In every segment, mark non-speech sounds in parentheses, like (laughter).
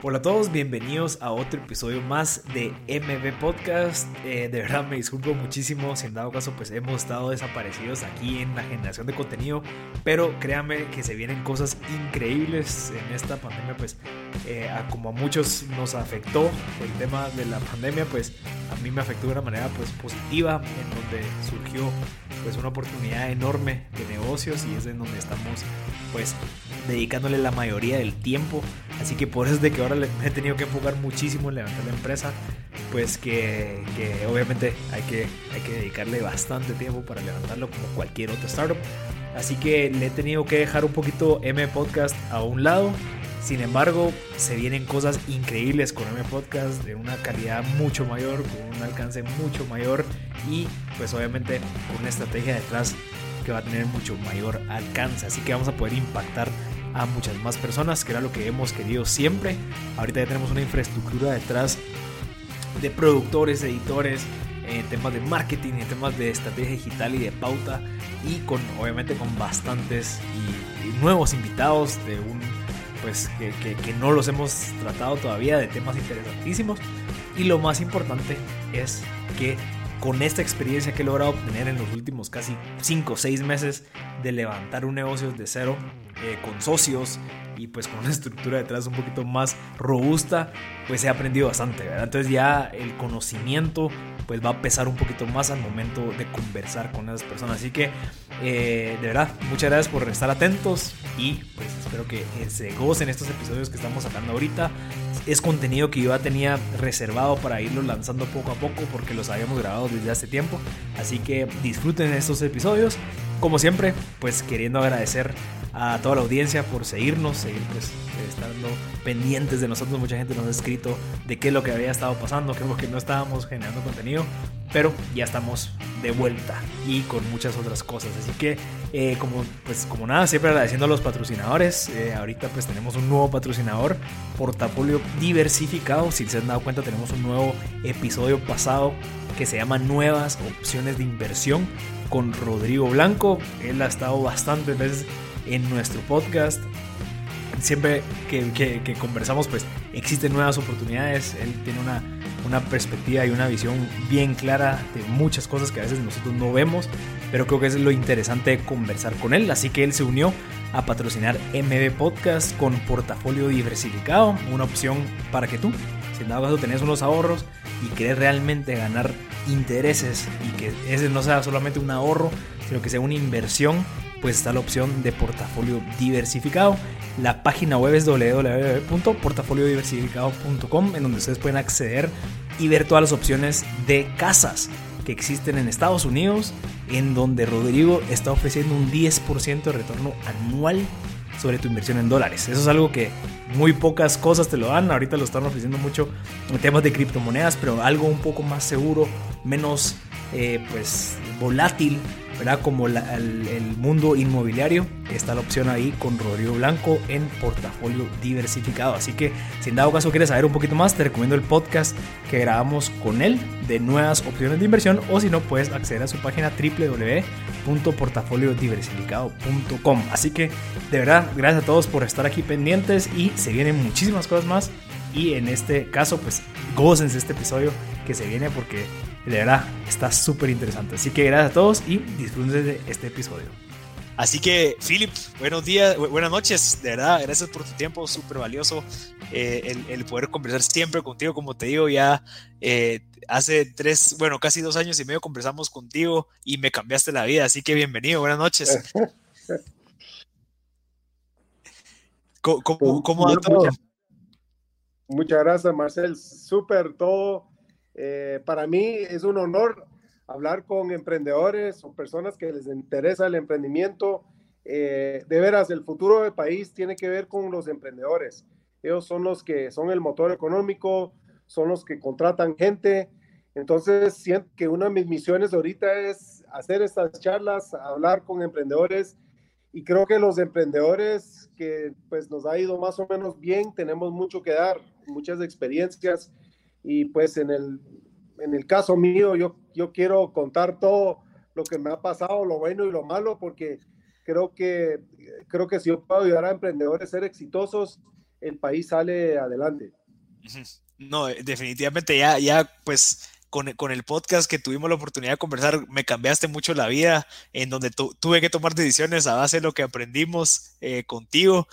Hola a todos, bienvenidos a otro episodio más de MB Podcast. Eh, de verdad me disculpo muchísimo si en dado caso pues hemos estado desaparecidos aquí en la generación de contenido, pero créanme que se vienen cosas increíbles en esta pandemia pues eh, como a muchos nos afectó el tema de la pandemia pues a mí me afectó de una manera pues positiva en donde surgió pues una oportunidad enorme de negocios y es en donde estamos pues dedicándole la mayoría del tiempo. Así que por eso es de que he tenido que enfocar muchísimo en levantar la empresa. Pues que, que obviamente hay que, hay que dedicarle bastante tiempo para levantarlo como cualquier otro startup. Así que le he tenido que dejar un poquito M Podcast a un lado. Sin embargo, se vienen cosas increíbles con M Podcast de una calidad mucho mayor, con un alcance mucho mayor y pues obviamente con una estrategia detrás que va a tener mucho mayor alcance. Así que vamos a poder impactar a muchas más personas, que era lo que hemos querido siempre. Ahorita ya tenemos una infraestructura detrás de productores, editores, en temas de marketing, en temas de estrategia digital y de pauta, y con obviamente con bastantes y, nuevos invitados de un pues que, que no los hemos tratado todavía de temas interesantísimos. Y lo más importante es que con esta experiencia que he logrado obtener en los últimos casi 5 o 6 meses de levantar un negocio de cero eh, con socios y pues con una estructura detrás un poquito más robusta, pues he aprendido bastante, ¿verdad? Entonces ya el conocimiento pues va a pesar un poquito más al momento de conversar con esas personas. Así que eh, de verdad, muchas gracias por estar atentos y pues espero que se gocen estos episodios que estamos sacando ahorita. Es contenido que yo ya tenía reservado para irlo lanzando poco a poco porque los habíamos grabado desde hace tiempo. Así que disfruten estos episodios. Como siempre, pues queriendo agradecer a toda la audiencia por seguirnos, seguir pues estando pendientes de nosotros. Mucha gente nos ha escrito de qué es lo que había estado pasando, que que no estábamos generando contenido, pero ya estamos de vuelta y con muchas otras cosas. Así que eh, como pues como nada, siempre agradeciendo a los patrocinadores. Eh, ahorita pues tenemos un nuevo patrocinador, portafolio diversificado. Si se han dado cuenta tenemos un nuevo episodio pasado que se llama Nuevas opciones de inversión con Rodrigo Blanco. Él ha estado bastantes veces en nuestro podcast. Siempre que, conversamos, pues existen nuevas oportunidades. Él tiene una, una perspectiva y una visión bien clara de muchas cosas que a veces nosotros no vemos, pero creo que es lo interesante de conversar con él. Así que él se unió a patrocinar MB Podcast con portafolio diversificado, una opción para que tú, si en dado caso tenés unos ahorros y querés realmente ganar intereses y que ese no sea solamente un ahorro, sino que sea una inversión pues está la opción de portafolio diversificado. La página web es www.portafoliodiversificado.com en donde ustedes pueden acceder y ver todas las opciones de casas que existen en Estados Unidos, en donde Rodrigo está ofreciendo un 10% de retorno anual sobre tu inversión en dólares. Eso es algo que muy pocas cosas te lo dan. Ahorita lo están ofreciendo mucho en temas de criptomonedas, pero algo un poco más seguro, menos eh, pues volátil ¿verdad? Como el, mundo inmobiliario, está la opción ahí con Rodrigo Blanco en portafolio diversificado. Así que si en dado caso quieres saber un poquito más, te recomiendo el podcast que grabamos con él de nuevas opciones de inversión o si no, puedes acceder a su página www.portafoliodiversificado.com. Así que de verdad, gracias a todos por estar aquí pendientes y se vienen muchísimas cosas más. Y en este caso, pues gócense este episodio que se viene porque de verdad, está súper interesante. Así que gracias a todos y disfruten de este episodio. Así que, Philip, buenos días, buenas noches, de verdad, gracias por tu tiempo, súper valioso eh, el, poder conversar siempre contigo, como te digo, ya eh, hace tres, bueno, casi dos años y medio conversamos contigo y me cambiaste la vida, así que bienvenido, buenas noches. (laughs) ¿Cómo, cómo, va todo? Muchas gracias, Marcel, súper todo eh, para mí es un honor hablar con emprendedores o personas que les interesa el emprendimiento. Eh, de veras, el futuro del país tiene que ver con los emprendedores. Ellos son los que son el motor económico, son los que contratan gente. Entonces, siento que una de mis misiones ahorita es hacer estas charlas, hablar con emprendedores y creo que los emprendedores que pues nos ha ido más o menos bien, tenemos mucho que dar, muchas experiencias y pues en el, en el caso mío, yo, yo quiero contar todo lo que me ha pasado, lo bueno y lo malo, porque creo que, creo que si yo puedo ayudar a emprendedores a ser exitosos, el país sale adelante. No, definitivamente ya, ya pues con, con, el podcast que tuvimos la oportunidad de conversar, me cambiaste mucho la vida, en donde tuve que tomar decisiones a base de lo que aprendimos eh, contigo.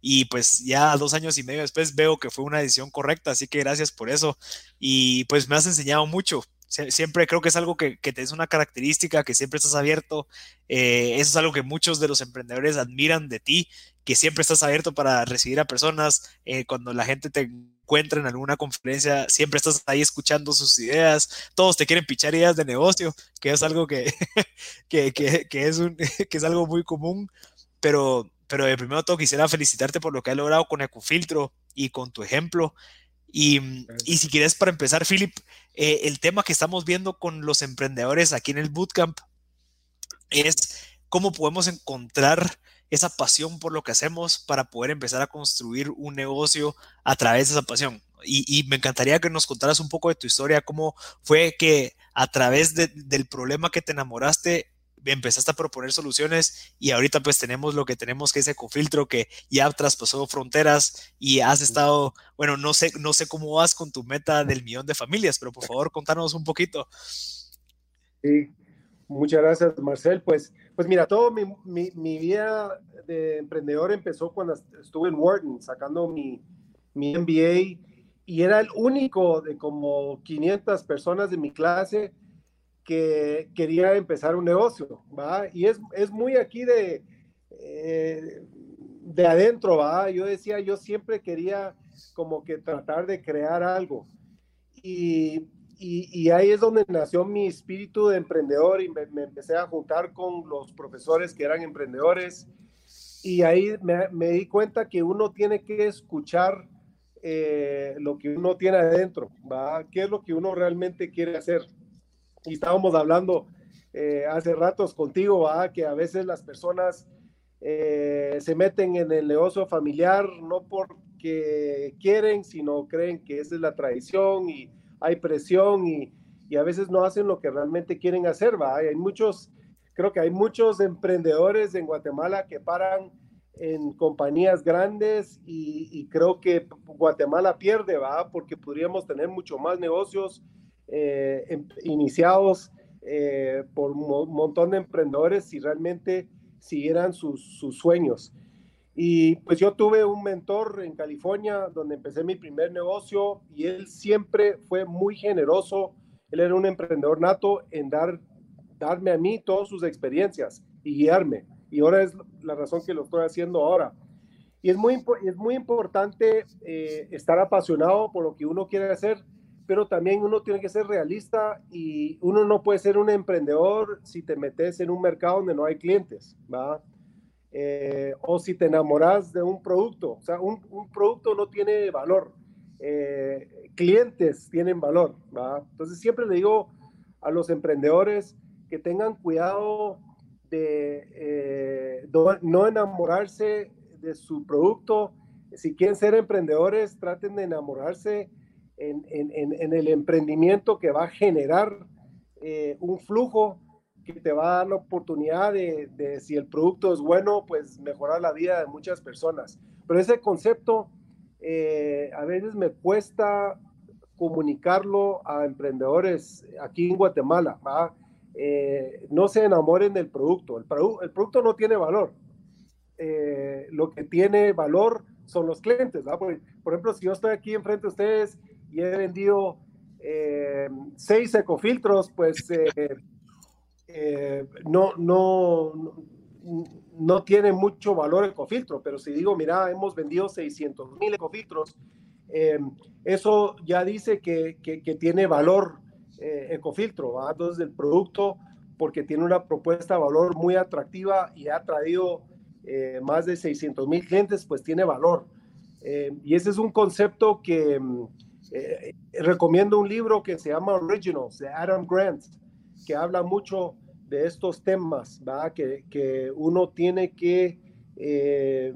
Y pues ya dos años y medio después veo que fue una decisión correcta, así que gracias por eso. Y pues me has enseñado mucho. Siempre creo que es algo que, que te es una característica, que siempre estás abierto. Eh, eso es algo que muchos de los emprendedores admiran de ti, que siempre estás abierto para recibir a personas. Eh, cuando la gente te encuentra en alguna conferencia, siempre estás ahí escuchando sus ideas, todos te quieren pichar ideas de negocio, que es algo que, (laughs) que, que, es, (laughs) que es algo muy común, pero, pero de primero todo quisiera felicitarte por lo que has logrado con Ecofiltro y con tu ejemplo. Y, y si quieres, para empezar, Philip, eh, el tema que estamos viendo con los emprendedores aquí en el Bootcamp es cómo podemos encontrar esa pasión por lo que hacemos para poder empezar a construir un negocio a través de esa pasión. Y, me encantaría que nos contaras un poco de tu historia, cómo fue que a través del problema que te enamoraste, empezaste a proponer soluciones y ahorita pues tenemos lo que tenemos que es Ecofiltro que ya traspasó fronteras y has estado, bueno, no sé, no sé cómo vas con tu meta del millón de familias, pero por favor contanos un poquito. Sí, muchas gracias Marcel. Pues pues mira, todo mi, mi, mi, vida de emprendedor empezó cuando estuve en Wharton sacando mi, mi MBA y era el único de como 500 personas de mi clase que quería empezar un negocio, ¿va? Y es, es muy aquí de, eh, de adentro, ¿va? Yo decía, yo siempre quería como que tratar de crear algo. Y y, ahí es donde nació mi espíritu de emprendedor y me, empecé a juntar con los profesores que eran emprendedores y ahí me, di cuenta que uno tiene que escuchar eh, lo que uno tiene adentro, ¿va? ¿Qué es lo que uno realmente quiere hacer? Y estábamos hablando eh, hace ratos contigo, ¿va? Que a veces las personas eh, se meten en el negocio familiar no porque quieren, sino creen que esa es la tradición y hay presión y, a veces no hacen lo que realmente quieren hacer, ¿va? Hay muchos, creo que hay muchos emprendedores en Guatemala que paran en compañías grandes y, creo que Guatemala pierde, ¿va? Porque podríamos tener mucho más negocios eh, em, iniciados eh, por un montón de emprendedores si realmente siguieran sus, sus sueños. Y pues yo tuve un mentor en California donde empecé mi primer negocio y él siempre fue muy generoso. Él era un emprendedor nato en dar, darme a mí todas sus experiencias y guiarme. Y ahora es la razón que lo estoy haciendo ahora. Y es muy, es muy importante eh, estar apasionado por lo que uno quiere hacer, pero también uno tiene que ser realista y uno no puede ser un emprendedor si te metes en un mercado donde no hay clientes, ¿va? Eh, o si te enamoras de un producto. O sea, un, producto no tiene valor. Eh, clientes tienen valor. Entonces siempre le digo a los emprendedores que tengan cuidado de eh, no, enamorarse de su producto. Si quieren ser emprendedores, traten de enamorarse en, el emprendimiento que va a generar un flujo que te va a dar la oportunidad de, si el producto es bueno, pues mejorar la vida de muchas personas. Pero ese concepto eh, a veces me cuesta comunicarlo a emprendedores aquí en Guatemala. Eh, no se enamoren del producto. El, el producto no tiene valor. Eh, lo que tiene valor son los clientes. Por, por, ejemplo, si yo estoy aquí enfrente de ustedes y he vendido seis ecofiltros, pues eh, no, no, no tiene mucho valor ecofiltro, pero si digo, mira, hemos vendido 600 mil ecofiltros, eh, eso ya dice que, que, tiene valor eh, ecofiltro, entonces el producto, porque tiene una propuesta de valor muy atractiva y ha traído más de 600 mil clientes, pues tiene valor. y ese es un concepto que recomiendo un libro que se llama Originals de Adam Grant, que habla mucho de estos temas, ¿va? Que, que uno tiene que eh,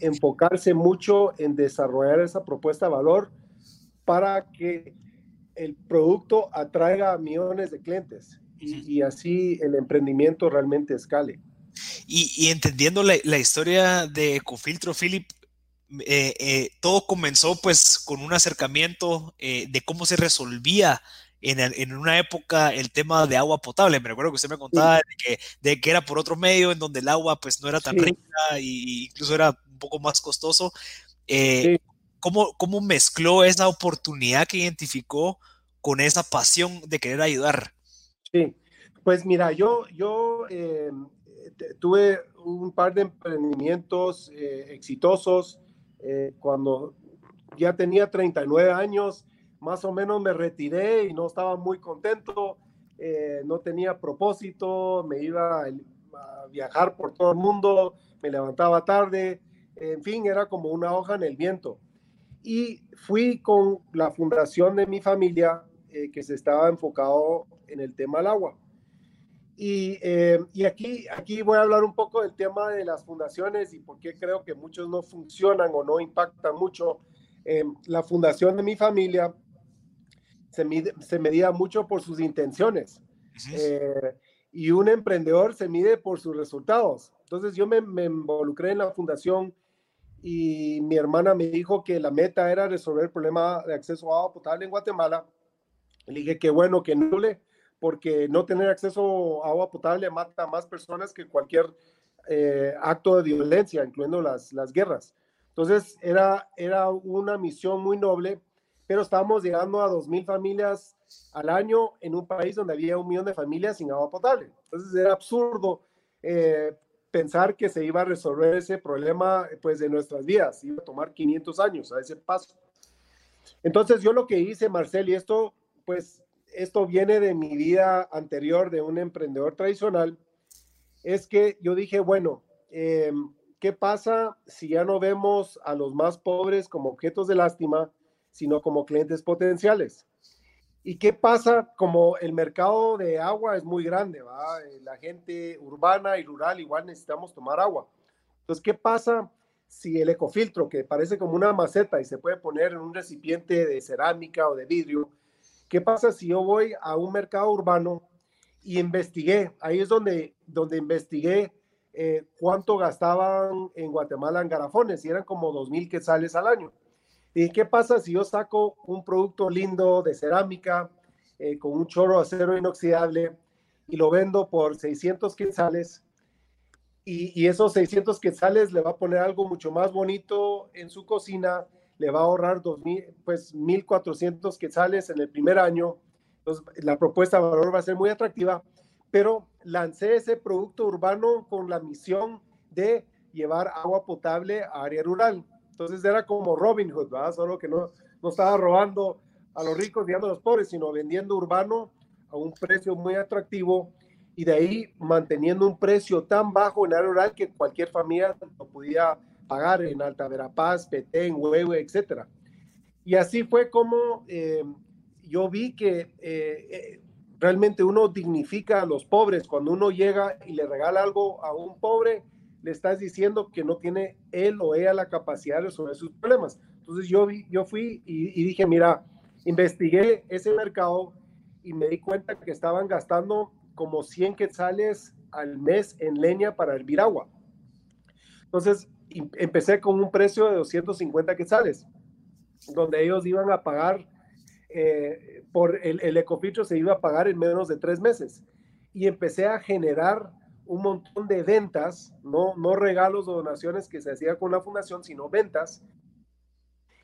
enfocarse mucho en desarrollar esa propuesta de valor para que el producto atraiga a millones de clientes y, así el emprendimiento realmente escale. Y, y entendiendo la, la, historia de Ecofiltro, Philip, eh, eh, todo comenzó pues con un acercamiento de cómo se resolvía en, en, una época el tema de agua potable. Me recuerdo que usted me contaba de, que, de, que, era por otro medio en donde el agua pues no era tan rica e incluso era un poco más costoso. ¿cómo, ¿Cómo mezcló esa oportunidad que identificó con esa pasión de querer ayudar? Sí, pues mira, yo, yo tuve un par de emprendimientos eh, exitosos eh, cuando ya tenía 39 años, más o menos me retiré y no estaba muy contento, eh, no tenía propósito, me iba a viajar por todo el mundo, me levantaba tarde, en fin, era como una hoja en el viento. Y fui con la fundación de mi familia que se estaba enfocado en el tema del agua y, eh, y, aquí, aquí voy a hablar un poco del tema de las fundaciones y por qué creo que muchos no funcionan o no impactan mucho. Eh, la fundación de mi familia se, mide, se medía mucho por sus intenciones eh, y un emprendedor se mide por sus resultados. Entonces yo me, me, involucré en la fundación y mi hermana me dijo que la meta era resolver el problema de acceso a agua potable en Guatemala. Le dije que bueno, que no le porque no tener acceso a agua potable mata a más personas que cualquier eh, acto de violencia, incluyendo las, las guerras. Entonces, era, era una misión muy noble, pero estábamos llegando a 2.000 familias al año en un país donde había un millón de familias sin agua potable. Entonces, era absurdo eh, pensar que se iba a resolver ese problema pues, de nuestras vidas. Iba a tomar 500 años a ese paso. Entonces, yo lo que hice, Marcel, y esto, pues, esto viene de mi vida anterior de un emprendedor tradicional, es que yo dije, bueno, eh, ¿qué pasa si ya no vemos a los más pobres como objetos de lástima, sino como clientes potenciales? ¿Y qué pasa como el mercado de agua es muy grande, ¿va? Eh, la gente urbana y rural igual necesitamos tomar agua. Entonces, ¿qué pasa si el ecofiltro, que parece como una maceta y se puede poner en un recipiente de cerámica o de vidrio, ¿Qué pasa si yo voy a un mercado urbano y investigué? Ahí es donde, donde investigué eh, cuánto gastaban en Guatemala en garafones y eran como dos mil quetzales al año. ¿Y qué pasa si yo saco un producto lindo de cerámica eh, con un chorro de acero inoxidable y lo vendo por 600 quetzales? Y, y esos 600 quetzales le va a poner algo mucho más bonito en su cocina le va a ahorrar dos mil, pues 1.400 quetzales en el primer año. Entonces, la propuesta de valor va a ser muy atractiva, pero lancé ese producto urbano con la misión de llevar agua potable a área rural. Entonces era como Robin Hood, ¿verdad? Solo que no, no estaba robando a los ricos y a los pobres, sino vendiendo urbano a un precio muy atractivo y de ahí manteniendo un precio tan bajo en área rural que cualquier familia lo podía pagar en Alta Verapaz, Petén, Huehue, etcétera. Y así fue como eh, yo vi que eh, eh, realmente uno dignifica a los pobres. Cuando uno llega y le regala algo a un pobre, le estás diciendo que no tiene él o ella la capacidad de resolver sus problemas. Entonces yo, vi, yo fui y, y dije, mira, investigué ese mercado y me di cuenta que estaban gastando como 100 quetzales al mes en leña para hervir agua. Entonces, empecé con un precio de 250 quetzales, donde ellos iban a pagar, eh, por el, el ecofiltro se iba a pagar en menos de tres meses. Y empecé a generar un montón de ventas, no, no regalos o donaciones que se hacía con la fundación, sino ventas.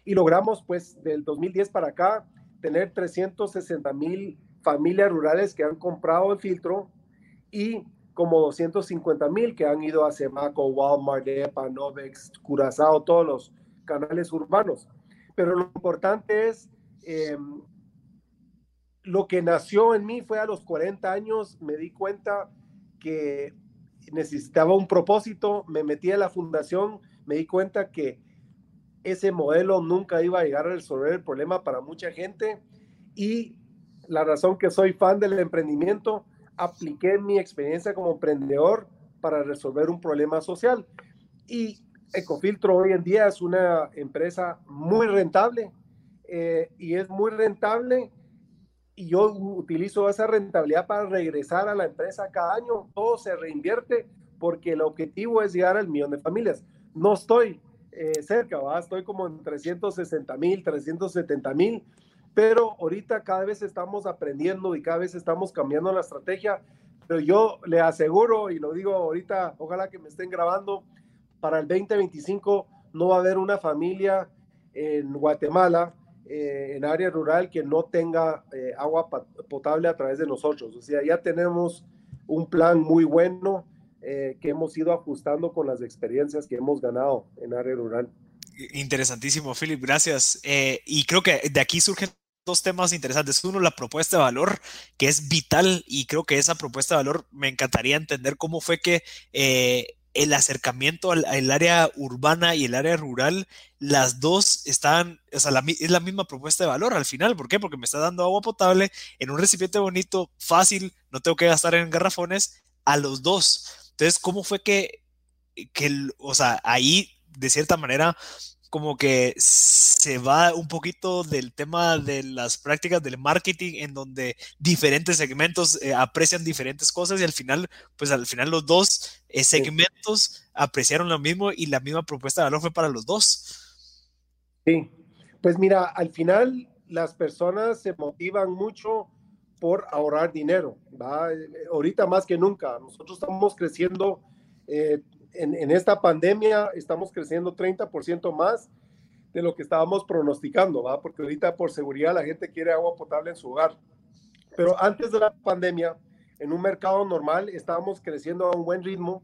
Y logramos, pues, del 2010 para acá, tener 360 mil familias rurales que han comprado el filtro y como 250 mil que han ido a Semaco, Walmart, EPA, Novex, Curazao, todos los canales urbanos. Pero lo importante es, em, lo que nació en mí fue a los 40 años, me di cuenta que necesitaba un propósito, me metí a la fundación, me di cuenta que ese modelo nunca iba a llegar a resolver el problema para mucha gente y la razón que soy fan del emprendimiento apliqué mi experiencia como emprendedor para resolver un problema social. Y Ecofiltro hoy en día es una empresa muy rentable eh, y es muy rentable y yo utilizo esa rentabilidad para regresar a la empresa cada año. Todo se reinvierte porque el objetivo es llegar al millón de familias. No estoy eh, cerca, ¿va? estoy como en 360 mil, 370 mil, pero ahorita cada vez estamos aprendiendo y cada vez estamos cambiando la estrategia. Pero yo le aseguro, y lo digo ahorita, ojalá que me estén grabando, para el 2025 no va a haber una familia en Guatemala, eh, en área rural, que no tenga eh, agua potable a través de nosotros. O sea, ya tenemos un plan muy bueno eh, que hemos ido ajustando con las experiencias que hemos ganado en área rural. Interesantísimo, Philip, gracias. Eh, y creo que de aquí surgen dos temas interesantes. Uno, la propuesta de valor, que es vital y creo que esa propuesta de valor me encantaría entender cómo fue que eh, el acercamiento al, área urbana y el área rural, las dos están, o sea, es la misma propuesta de valor al final. ¿Por qué? Porque me está dando agua potable en un recipiente bonito, fácil, no tengo que gastar en garrafones a los dos. Entonces, ¿cómo fue que, que, o sea, ahí de cierta manera como que se va un poquito del tema de las prácticas del marketing en donde diferentes segmentos eh, aprecian diferentes cosas y al final, pues al final los dos eh, segmentos apreciaron lo mismo y la misma propuesta de valor fue para los dos. Sí, pues mira, al final las personas se motivan mucho por ahorrar dinero. ¿va? Ahorita más que nunca, nosotros estamos creciendo eh, en, esta pandemia, estamos creciendo 30% más de lo que estábamos pronosticando, ¿va? porque ahorita por seguridad la gente quiere agua potable en su hogar. Pero antes de la pandemia, en un mercado normal, estábamos creciendo a un buen ritmo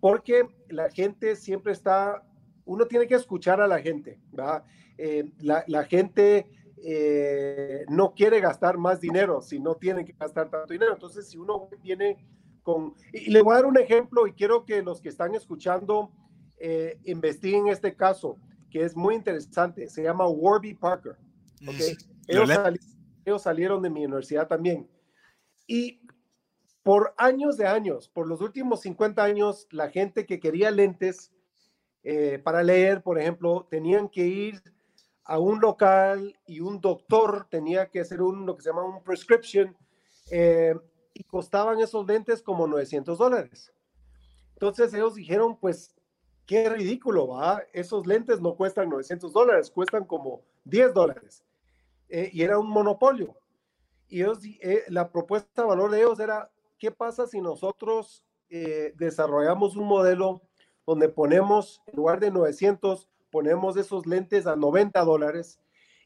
porque la gente siempre está, uno tiene que escuchar a la gente, ¿va? Eh, la, la gente eh, no quiere gastar más dinero si no tiene que gastar tanto dinero. Entonces, si uno viene con... Y le voy a dar un ejemplo y quiero que los que están escuchando eh, investiguen este caso, que es muy interesante. Se llama Warby Parker. ¿okay? Ellos, salieron de mi universidad también. Y por años de años, por los últimos 50 años, la gente que quería lentes eh, para leer, por ejemplo, tenían que ir a un local y un doctor tenía que hacer un, lo que se llama un prescription eh, y costaban esos lentes como 900 dólares. Entonces ellos dijeron, pues, qué ridículo, ¿va? Esos lentes no cuestan 900 dólares, cuestan como 10 dólares. Eh, y era un monopolio. Y ellos, eh, la propuesta de valor de ellos era, ¿qué pasa si nosotros desarrollamos un modelo donde ponemos, en lugar de 900, ponemos esos lentes a 90 dólares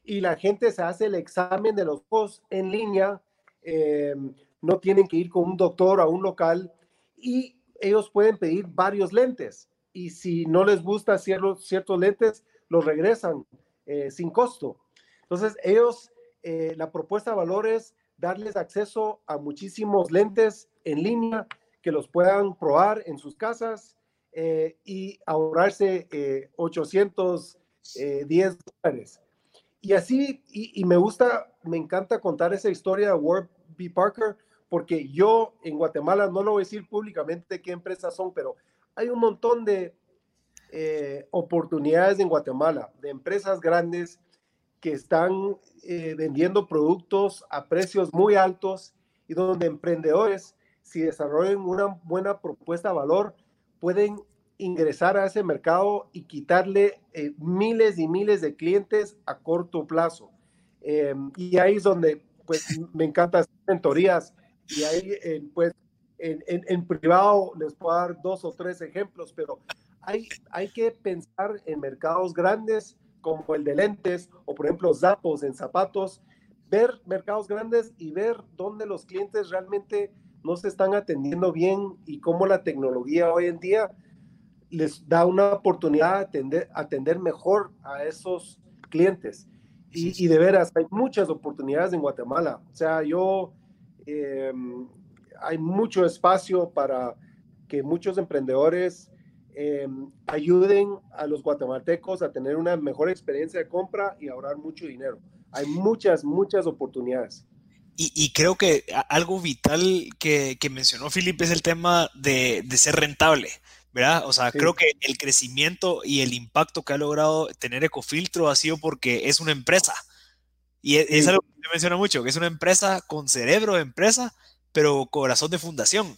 y la gente se hace el examen de los ojos en línea, eh, no tienen que ir con un doctor a un local y ellos pueden pedir varios lentes y si no les gusta ciertos, ciertos lentes, los regresan eh, sin costo. Entonces, ellos, eh, la propuesta de valor es darles acceso a muchísimos lentes en línea que los puedan probar en sus casas eh, y ahorrarse 810 eh, dólares. Y así, y, me gusta, me encanta contar esa historia de Ward B. Parker, porque yo en Guatemala, no lo voy a decir públicamente qué empresas son, pero hay un montón de eh, oportunidades en Guatemala, de empresas grandes que están vendiendo productos a precios muy altos y donde emprendedores, si desarrollan una buena propuesta de valor, pueden ingresar a ese mercado y quitarle eh, miles y miles de clientes a corto plazo. Em, y ahí es donde pues (laughs) me encanta hacer mentorías y ahí eh, pues en, en, privado les puedo dar dos o tres ejemplos, pero hay, hay que pensar en mercados grandes como el de lentes o por ejemplo zapos en zapatos, ver mercados grandes y ver dónde los clientes realmente no se están atendiendo bien y cómo la tecnología hoy en día les da una oportunidad de atender, atender mejor a esos clientes. Y, de veras, hay muchas oportunidades en Guatemala. O sea, yo, em, hay mucho espacio para que muchos emprendedores em, ayuden a los guatemaltecos a tener una mejor experiencia de compra y ahorrar mucho dinero. Hay muchas, muchas oportunidades. Y, creo que algo vital que, mencionó Felipe es el tema de, ser rentable, ¿verdad? O sea, creo que el crecimiento y el impacto que ha logrado tener Ecofiltro ha sido porque es una empresa. Y e, es, algo que se menciona mucho, que es una empresa con cerebro de empresa, pero corazón de fundación,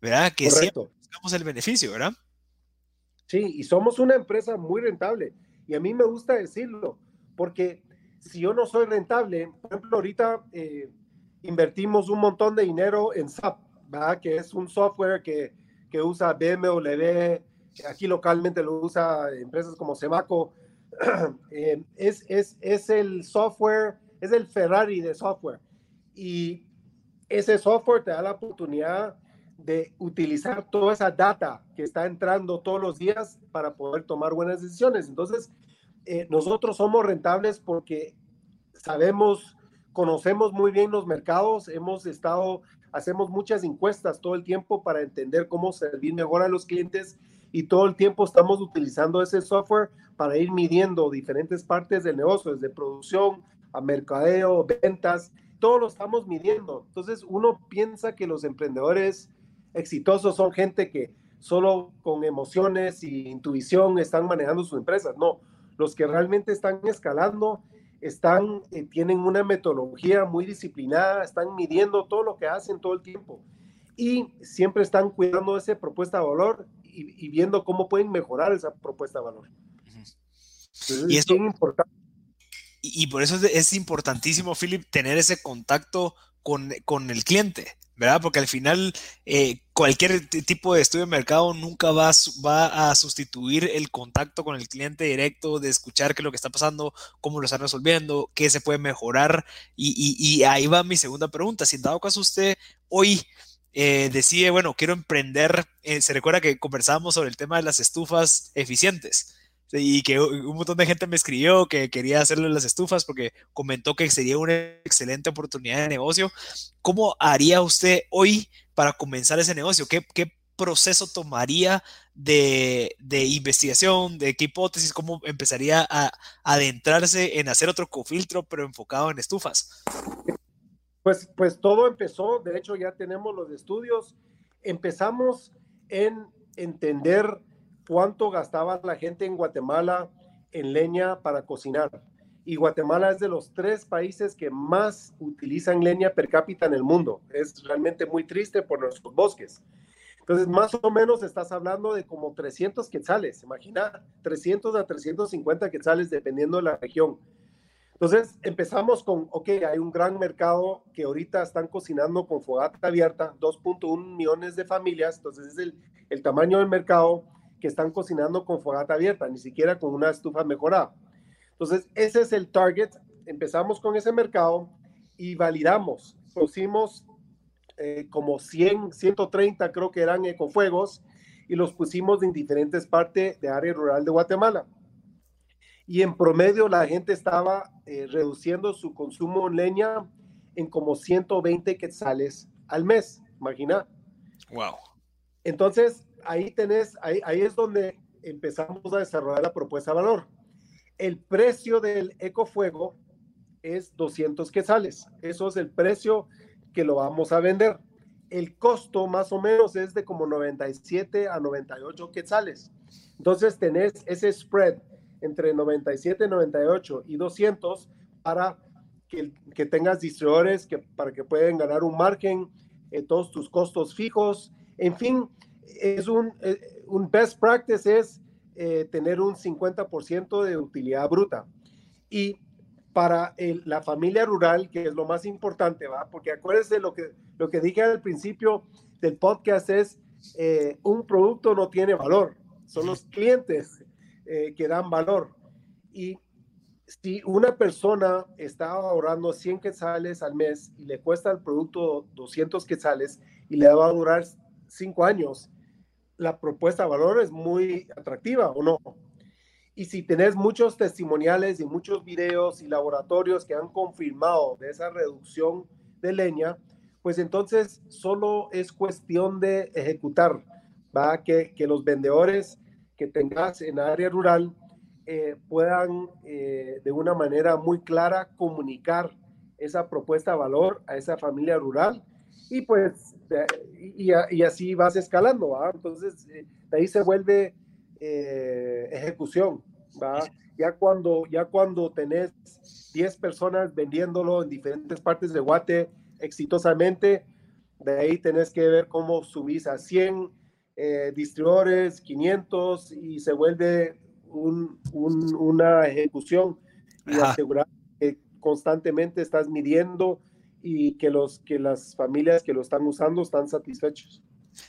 ¿verdad? Que siempre buscamos el beneficio, ¿verdad? Sí, y somos una empresa muy rentable. Y a mí me gusta decirlo, porque si yo no soy rentable, por ejemplo, ahorita eh, invertimos un montón de dinero en SAP, ¿verdad? que es un software que, que usa BMW, aquí localmente lo usa empresas como Semaco. (clears throat) Eh, es, es, es el software, es el Ferrari de software. Y ese software te da la oportunidad de utilizar toda esa data que está entrando todos los días para poder tomar buenas decisiones. Entonces, eh, nosotros somos rentables porque sabemos, conocemos muy bien los mercados, hemos estado, hacemos muchas encuestas todo el tiempo para entender cómo servir mejor a los clientes y todo el tiempo estamos utilizando ese software para ir midiendo diferentes partes del negocio, desde producción a mercadeo, ventas, todo lo estamos midiendo. Entonces uno piensa que los emprendedores exitosos son gente que solo con emociones y intuición están manejando sus empresas. No, los que realmente están escalando están, eh, tienen una metodología muy disciplinada, están midiendo todo lo que hacen todo el tiempo y siempre están cuidando esa propuesta de valor y, viendo cómo pueden mejorar esa propuesta de valor. y es importante. Y, por eso es, importantísimo, Philip, tener ese contacto con, con el cliente ¿verdad? Porque al final eh, cualquier tipo de estudio de mercado nunca va, va a sustituir el contacto con el cliente directo, de escuchar qué es lo que está pasando, cómo lo están resolviendo, qué se puede mejorar. Y, ahí va mi segunda pregunta. Si en dado caso usted hoy eh, decide, bueno, quiero emprender, eh, se recuerda que conversábamos sobre el tema de las estufas eficientes y que un montón de gente me escribió que quería hacerle las estufas porque comentó que sería una excelente oportunidad de negocio. ¿Cómo haría usted hoy para comenzar ese negocio? ¿Qué, proceso tomaría de, de, investigación, de qué hipótesis, cómo empezaría a, adentrarse en hacer otro cofiltro, pero enfocado en estufas? Pues, pues todo empezó, de hecho ya tenemos los estudios, empezamos en entender cuánto gastaba la gente en Guatemala en leña para cocinar. Y Guatemala es de los tres países que más utilizan leña per cápita en el mundo. Es realmente muy triste por nuestros bosques. Entonces, más o menos estás hablando de como 300 quetzales, imagina, 300 a 350 quetzales dependiendo de la región. Entonces, empezamos con, ok, hay un gran mercado que ahorita están cocinando con fogata abierta, 2.1 millones de familias, entonces es el, el tamaño del mercado que están cocinando con fogata abierta, ni siquiera con una estufa mejorada. Entonces, ese es el target. Empezamos con ese mercado y validamos. Pusimos eh, como 100, 130 creo que eran ecofuegos y los pusimos en diferentes partes de área rural de Guatemala. Y en promedio la gente estaba eh, reduciendo su consumo en leña en como 120 quetzales al mes. Imagina. Wow. Entonces, ahí tenés, ahí, ahí es donde empezamos a desarrollar la propuesta de valor. El precio del ecofuego es 200 quetzales. Eso es el precio que lo vamos a vender. El costo más o menos es de como 97 a 98 quetzales. Entonces tenés ese spread entre 97, 98 y 200 para que, que tengas distribuidores que, para que puedan ganar un margen, en todos tus costos fijos, en fin, es un, eh, un best practice es eh, tener un 50% de utilidad bruta. Y para la familia rural, que es lo más importante, ¿va? Porque acuérdense lo que, lo que dije al principio del podcast es, eh, un producto no tiene valor, son los clientes que dan valor. Y si una persona está ahorrando 100 quetzales al mes y le cuesta el producto 200 quetzales y le va a durar 5 años, la propuesta de valor es muy atractiva o no. Y si tenés muchos testimoniales y muchos videos y laboratorios que han confirmado de esa reducción de leña, pues entonces solo es cuestión de ejecutar, va que, que los vendedores que tengas en área rural eh, puedan eh, de una manera muy clara comunicar esa propuesta de valor a esa familia rural y pues y, así vas escalando, ¿va? Entonces, eh, de ahí se vuelve ejecución. Ya cuando, ya cuando tenés 10 personas vendiéndolo en diferentes partes de Guate exitosamente, de ahí tenés que ver cómo subís a 100, eh, distribuidores, 500 y se vuelve una ejecución y asegurar que constantemente estás midiendo y que, los, que las familias que lo están usando están satisfechos.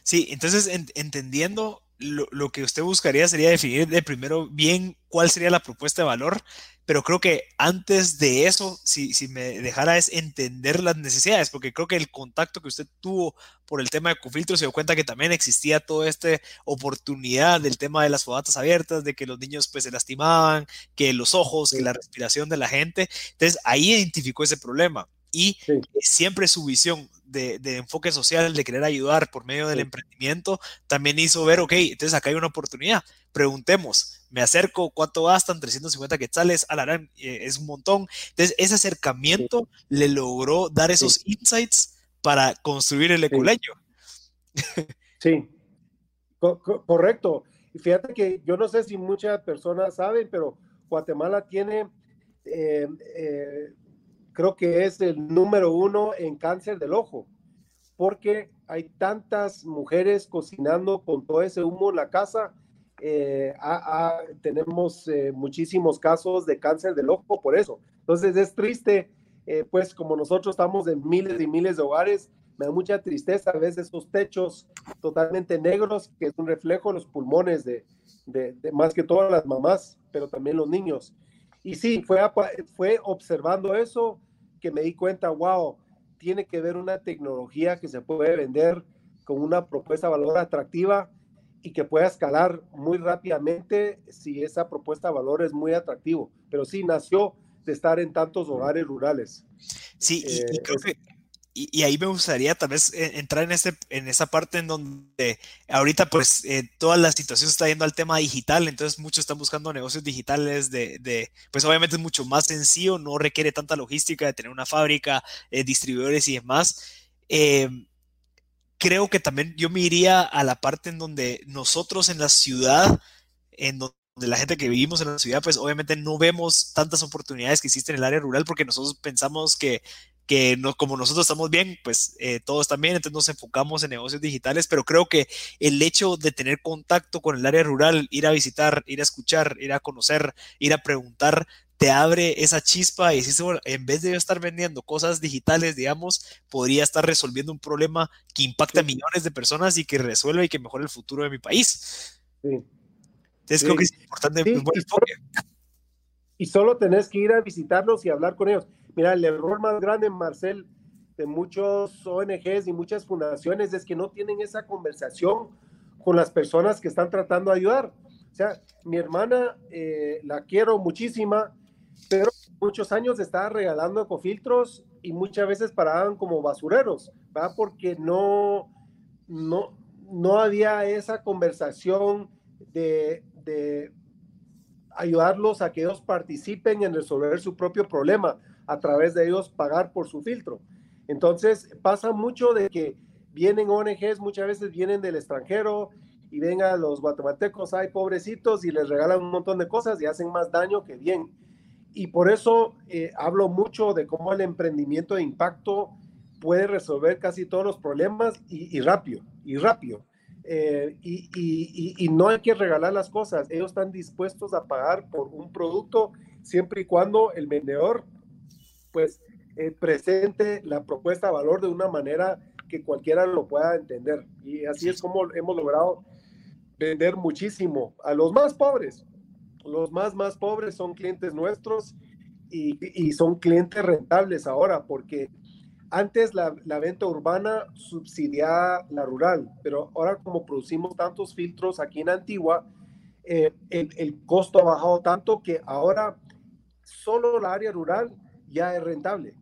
Sí, entonces entendiendo lo, que usted buscaría sería definir de primero bien cuál sería la propuesta de valor, pero creo que antes de eso, si, si me dejara es entender las necesidades, porque creo que el contacto que usted tuvo por el tema de Cofiltro se dio cuenta que también existía toda esta oportunidad del tema de las fogatas abiertas, de que los niños pues se lastimaban, que los ojos, que la respiración de la gente. Entonces ahí identificó ese problema y siempre su visión de, enfoque social, de querer ayudar por medio del emprendimiento, también hizo ver, ok, entonces acá hay una oportunidad. Preguntemos, me acerco, ¿cuánto gastan? 350 quetzales, alarán, eh, es un montón. Entonces, ese acercamiento le logró dar esos insights para construir el eculeño. Sí, correcto. Y fíjate que yo no sé si muchas personas saben, pero Guatemala tiene eh, eh, creo que es el número uno en cáncer del ojo, porque hay tantas mujeres cocinando con todo ese humo en la casa. Eh, tenemos eh, muchísimos casos de cáncer del ojo por eso. Entonces es triste, eh, pues como nosotros estamos en miles y miles de hogares, me da mucha tristeza a veces esos techos totalmente negros, que es un reflejo de los pulmones de, de, de más que todas las mamás, pero también los niños. Y sí, fue, fue observando eso que me di cuenta, wow, tiene que ver una tecnología que se puede vender con una propuesta de valor atractiva y que pueda escalar muy rápidamente si esa propuesta de valor es muy atractivo. Pero sí, nació de estar en tantos hogares rurales. Sí, y, eh, creo que y, ahí me gustaría tal vez eh, entrar en, ese, en esa parte en donde ahorita pues eh, toda la situación está yendo al tema digital, entonces muchos están buscando negocios digitales de, de, pues obviamente es mucho más sencillo, no requiere tanta logística de tener una fábrica, eh, distribuidores y demás. creo que también yo me iría a la parte en donde nosotros en la ciudad, en donde la gente que vivimos en la ciudad, pues obviamente no vemos tantas oportunidades que existen en el área rural porque nosotros pensamos que que no, como nosotros estamos bien, pues eh, todos también, entonces nos enfocamos en negocios digitales, pero creo que el hecho de tener contacto con el área rural, ir a visitar, ir a escuchar, ir a conocer, ir a preguntar, te abre esa chispa y dices, en vez de yo estar vendiendo cosas digitales, digamos, podría estar resolviendo un problema que impacta a millones de personas y que resuelve y que mejore el futuro de mi país. Sí. Entonces creo que es importante enfoque. Y solo tenés que ir a visitarlos y hablar con ellos. Mira, el error más grande, Marcel, de muchos ONGs y muchas fundaciones es que no tienen esa conversación con las personas que están tratando de ayudar. O sea, mi hermana eh, la quiero muchísima, pero muchos años estaba regalando ecofiltros y muchas veces paraban como basureros, ¿verdad? Porque no, no, no había esa conversación de, de ayudarlos a que ellos participen en resolver su propio problema a través de ellos pagar por su filtro. Entonces pasa mucho de que vienen ONGs, muchas veces vienen del extranjero y ven a los guatemaltecos, hay pobrecitos y les regalan un montón de cosas y hacen más daño que bien. Y por eso eh, hablo mucho de cómo el emprendimiento de impacto puede resolver casi todos los problemas y, rápido, y rápido. Eh, y, y, y, no hay que regalar las cosas. Ellos están dispuestos a pagar por un producto siempre y cuando el vendedor pues eh, presente la propuesta de valor de una manera que cualquiera lo pueda entender. Y así es como hemos logrado vender muchísimo a los más pobres. Los más, más pobres son clientes nuestros y, y son clientes rentables ahora, porque antes la, la, venta urbana subsidiaba la rural, pero ahora como producimos tantos filtros aquí en Antigua, eh, el, el, costo ha bajado tanto que ahora solo la área rural ya es rentable.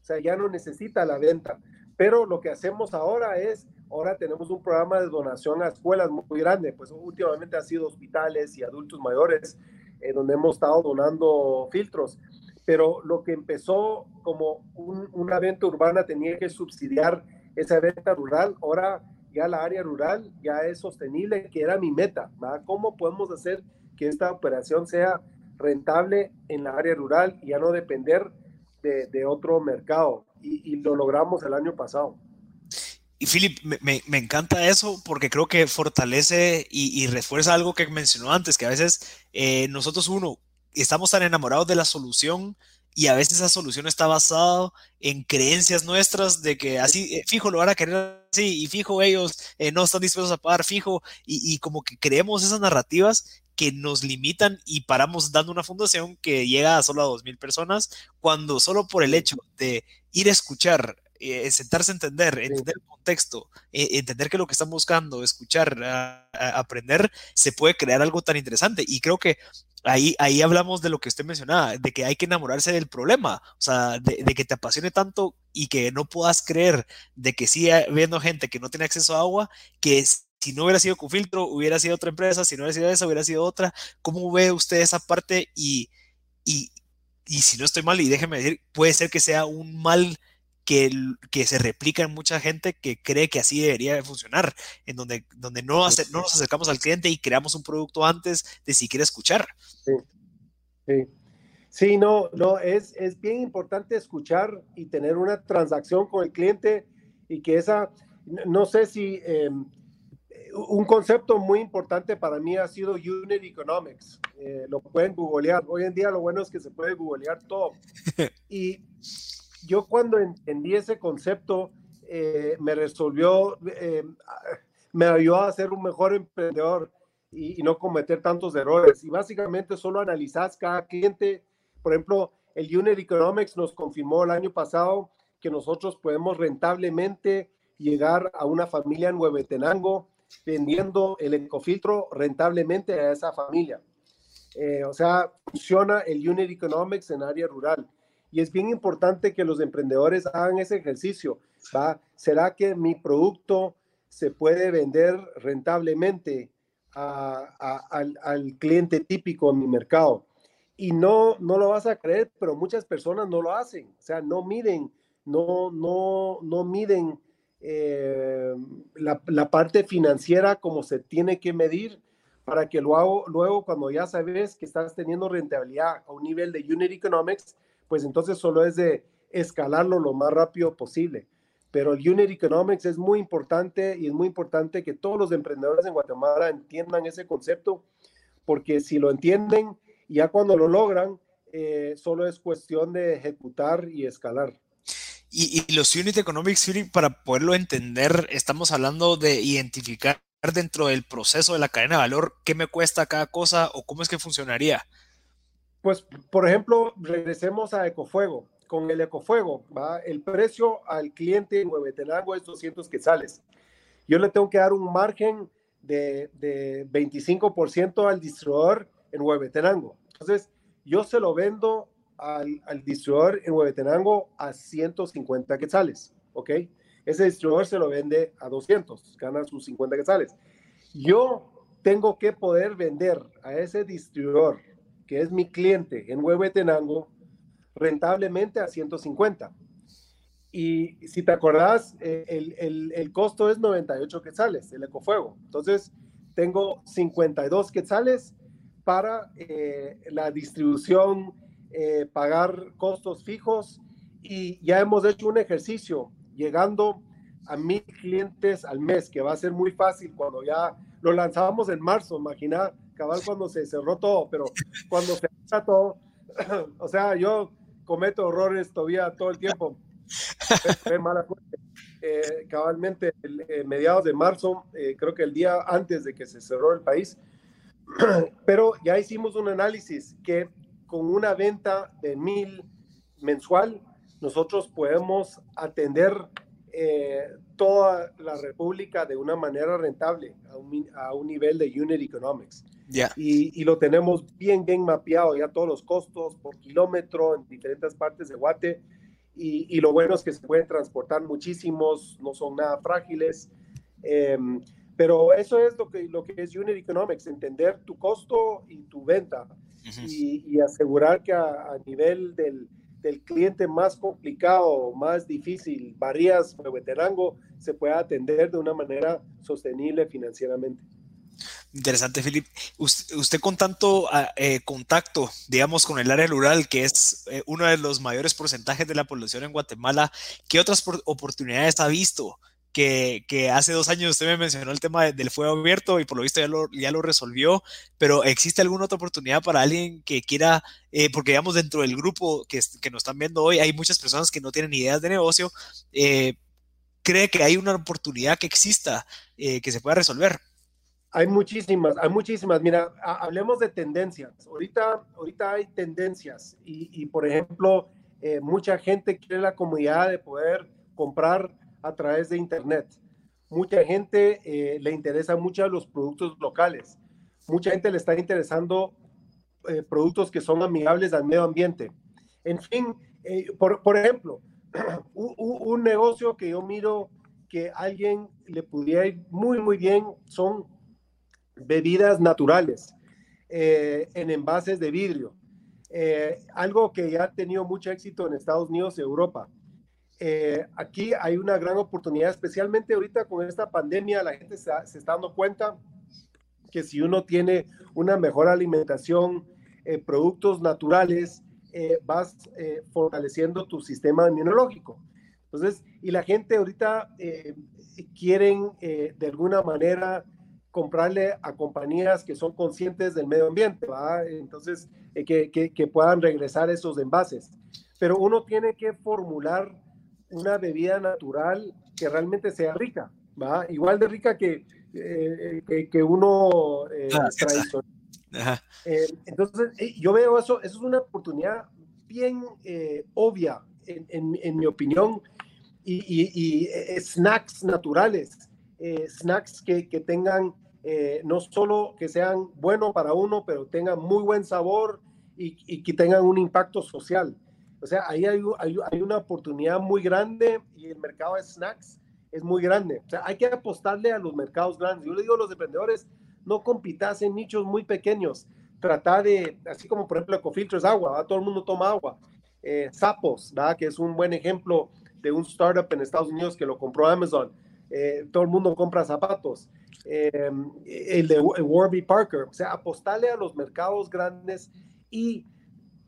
O sea, ya no necesita la venta. Pero lo que hacemos ahora es, ahora tenemos un programa de donación a escuelas muy grande, pues últimamente ha sido hospitales y adultos mayores, eh, donde hemos estado donando filtros. Pero lo que empezó como una venta urbana tenía que subsidiar esa venta rural, ahora ya la área rural ya es sostenible, que era mi meta. ¿Cómo podemos hacer que esta operación sea rentable en la área rural y ya no depender de, otro mercado y, lo logramos el año pasado. y Philip, me, me, encanta eso porque creo que fortalece y, refuerza algo que mencionó antes, que a veces eh, nosotros uno estamos tan enamorados de la solución y a veces esa solución está basada en creencias nuestras de que así, eh, fijo, lo van a querer así y fijo ellos eh, no están dispuestos a pagar fijo y, y como que creemos esas narrativas que nos limitan y paramos dando una fundación que llega a solo a 2.000 personas, cuando solo por el hecho de ir a escuchar, eh, sentarse a entender, entender el contexto, eh, entender que lo que están buscando, escuchar, aprender, se puede crear algo tan interesante. Y creo que ahí, ahí hablamos de lo que usted mencionaba, de que hay que enamorarse del problema, o sea, de, de que te apasione tanto y que no puedas creer de que sigue habiendo gente que no tiene acceso a agua, que es si no hubiera sido Confiltro, hubiera sido otra empresa, si no hubiera sido esa, hubiera sido otra. ¿Cómo ve usted esa parte? Y, y, y si no estoy mal, y déjeme decir, puede ser que sea un mal que, que se replica en mucha gente que cree que así debería funcionar, en donde, donde no, hace, no nos acercamos al cliente y creamos un producto antes de siquiera escuchar. Sí, sí. sí no, no, es, es bien importante escuchar y tener una transacción con el cliente y que esa, no sé si... Eh, un concepto muy importante para mí ha sido Unit Economics. Eh, lo pueden googlear. Hoy en día lo bueno es que se puede googlear todo. (laughs) Y yo cuando entendí ese concepto, eh, me resolvió, eh, me ayudó a ser un mejor emprendedor y, no cometer tantos errores. Y básicamente solo analizas cada cliente. Por ejemplo, el Unit Economics nos confirmó el año pasado que nosotros podemos rentablemente llegar a una familia en Huevetenango vendiendo el ecofiltro rentablemente a esa familia. Eh, o sea, funciona el Unit Economics en área rural. Y es bien importante que los emprendedores hagan ese ejercicio. ¿va? ¿Será que mi producto se puede vender rentablemente al, al, cliente típico en mi mercado? Y no, no lo vas a creer, pero muchas personas no lo hacen. O sea, no miden, no, no, no miden eh, la, parte financiera como se tiene que medir para que luego, luego cuando ya sabes que estás teniendo rentabilidad a un nivel de unit economics, pues entonces solo es de escalarlo lo más rápido posible. Pero el unit economics es muy importante y es muy importante que todos los emprendedores en Guatemala entiendan ese concepto, porque si lo entienden, ya cuando lo logran, eh, solo es cuestión de ejecutar y escalar. Y, los Unit Economics, para poderlo entender, estamos hablando de identificar dentro del proceso de la cadena de valor qué me cuesta cada cosa o cómo es que funcionaría. Pues, por ejemplo, regresemos a Ecofuego. Con el Ecofuego, el precio al cliente en Huevetenango es 200 quetzales. Yo le tengo que dar un margen de, de 25% al distribuidor en Huevetenango. Entonces, yo se lo vendo al, al distribuidor en Huevetenango a 150 quetzales, ¿ok? Ese distribuidor se lo vende a 200, gana sus 50 quetzales. Yo tengo que poder vender a ese distribuidor, que es mi cliente en Huevetenango, rentablemente a 150. Y si te acordás, eh, el, el, el, costo es 98 quetzales, el ecofuego. Entonces, tengo 52 quetzales para eh, la distribución eh, pagar costos fijos y ya hemos hecho un ejercicio llegando a mil clientes al mes, que va a ser muy fácil cuando ya lo lanzábamos en marzo, imagina, cabal cuando se cerró todo, pero cuando se cerró todo, (clears throat) o sea, yo cometo errores todavía todo el tiempo. mala eh, cabalmente, el, mediados de marzo, eh, creo que el día antes de que se cerró el país, (clears throat) pero ya hicimos un análisis que con una venta de mil mensual, nosotros podemos atender eh, toda la República de una manera rentable, a un, a un nivel de unit economics. Y, y, lo tenemos bien, bien mapeado, ya todos los costos por kilómetro en diferentes partes de Guate. Y, y lo bueno es que se pueden transportar muchísimos, no son nada frágiles. Em, pero eso es lo que, lo que es unit economics, entender tu costo y tu venta y, asegurar que a, nivel del, del, cliente más complicado, más difícil, Varías, Veterango, se pueda atender de una manera sostenible financieramente. Interesante, Filip. Usted, con tanto ah, eh, contacto, digamos, con el área rural, que es eh, uno de los mayores porcentajes de la población en Guatemala, ¿qué otras oportunidades ha visto que, que, hace dos años usted me mencionó el tema del fuego abierto y por lo visto ya lo, ya lo resolvió, pero ¿existe alguna otra oportunidad para alguien que quiera, eh, porque digamos dentro del grupo que, que, nos están viendo hoy hay muchas personas que no tienen ideas de negocio, eh, ¿cree que hay una oportunidad que exista eh, que se pueda resolver? Hay muchísimas, hay muchísimas. Mira, hablemos de tendencias. Ahorita, ahorita hay tendencias y, y por ejemplo, mucha gente quiere la comodidad de poder comprar a través de Internet. Mucha gente eh, le interesa mucho los productos locales. Mucha gente le está interesando eh, productos que son amigables al medio ambiente. En fin, eh, por, por, ejemplo, (clears throat) un, un, negocio que yo miro que alguien le pudiera ir muy, muy bien son bebidas naturales en envases de vidrio. algo que ya ha tenido mucho éxito en Estados Unidos y Europa. Eh, aquí hay una gran oportunidad, especialmente ahorita con esta pandemia, la gente se, está dando cuenta que si uno tiene una mejor alimentación, eh, productos naturales, eh, vas fortaleciendo tu sistema inmunológico. Entonces, y la gente ahorita quieren de alguna manera comprarle a compañías que son conscientes del medio ambiente. Entonces, que, que, que puedan regresar esos envases. Pero uno tiene que formular una bebida natural que realmente sea rica, ¿va? Igual de rica que, eh, que, uno eh, ah, tradicional. Eh, entonces, yo veo eso, eso es una oportunidad bien obvia, en, en, mi opinión, y, y, snacks naturales, snacks que, que tengan, no solo que sean buenos para uno, pero tengan muy buen sabor y, y que tengan un impacto social. O sea, ahí hay, hay, una oportunidad muy grande y el mercado de snacks es muy grande. O sea, hay que apostarle a los mercados grandes. Yo le digo a los emprendedores, no compitas en nichos muy pequeños. Trata de, así como por ejemplo Ecofiltro es agua, todo el mundo toma agua. Eh, Sapos, ¿verdad? que es un buen ejemplo de un startup en Estados Unidos que lo compró Amazon. Eh, todo el mundo compra zapatos. Eh, el de Warby Parker, o sea, apostarle a los mercados grandes y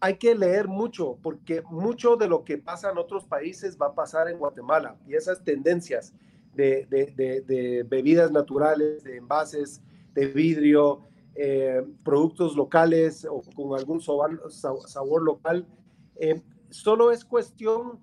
hay que leer mucho porque mucho de lo que pasa en otros países va a pasar en Guatemala y esas tendencias de, bebidas naturales, de envases, de vidrio, eh, productos locales o con algún sabor, local, eh, solo es cuestión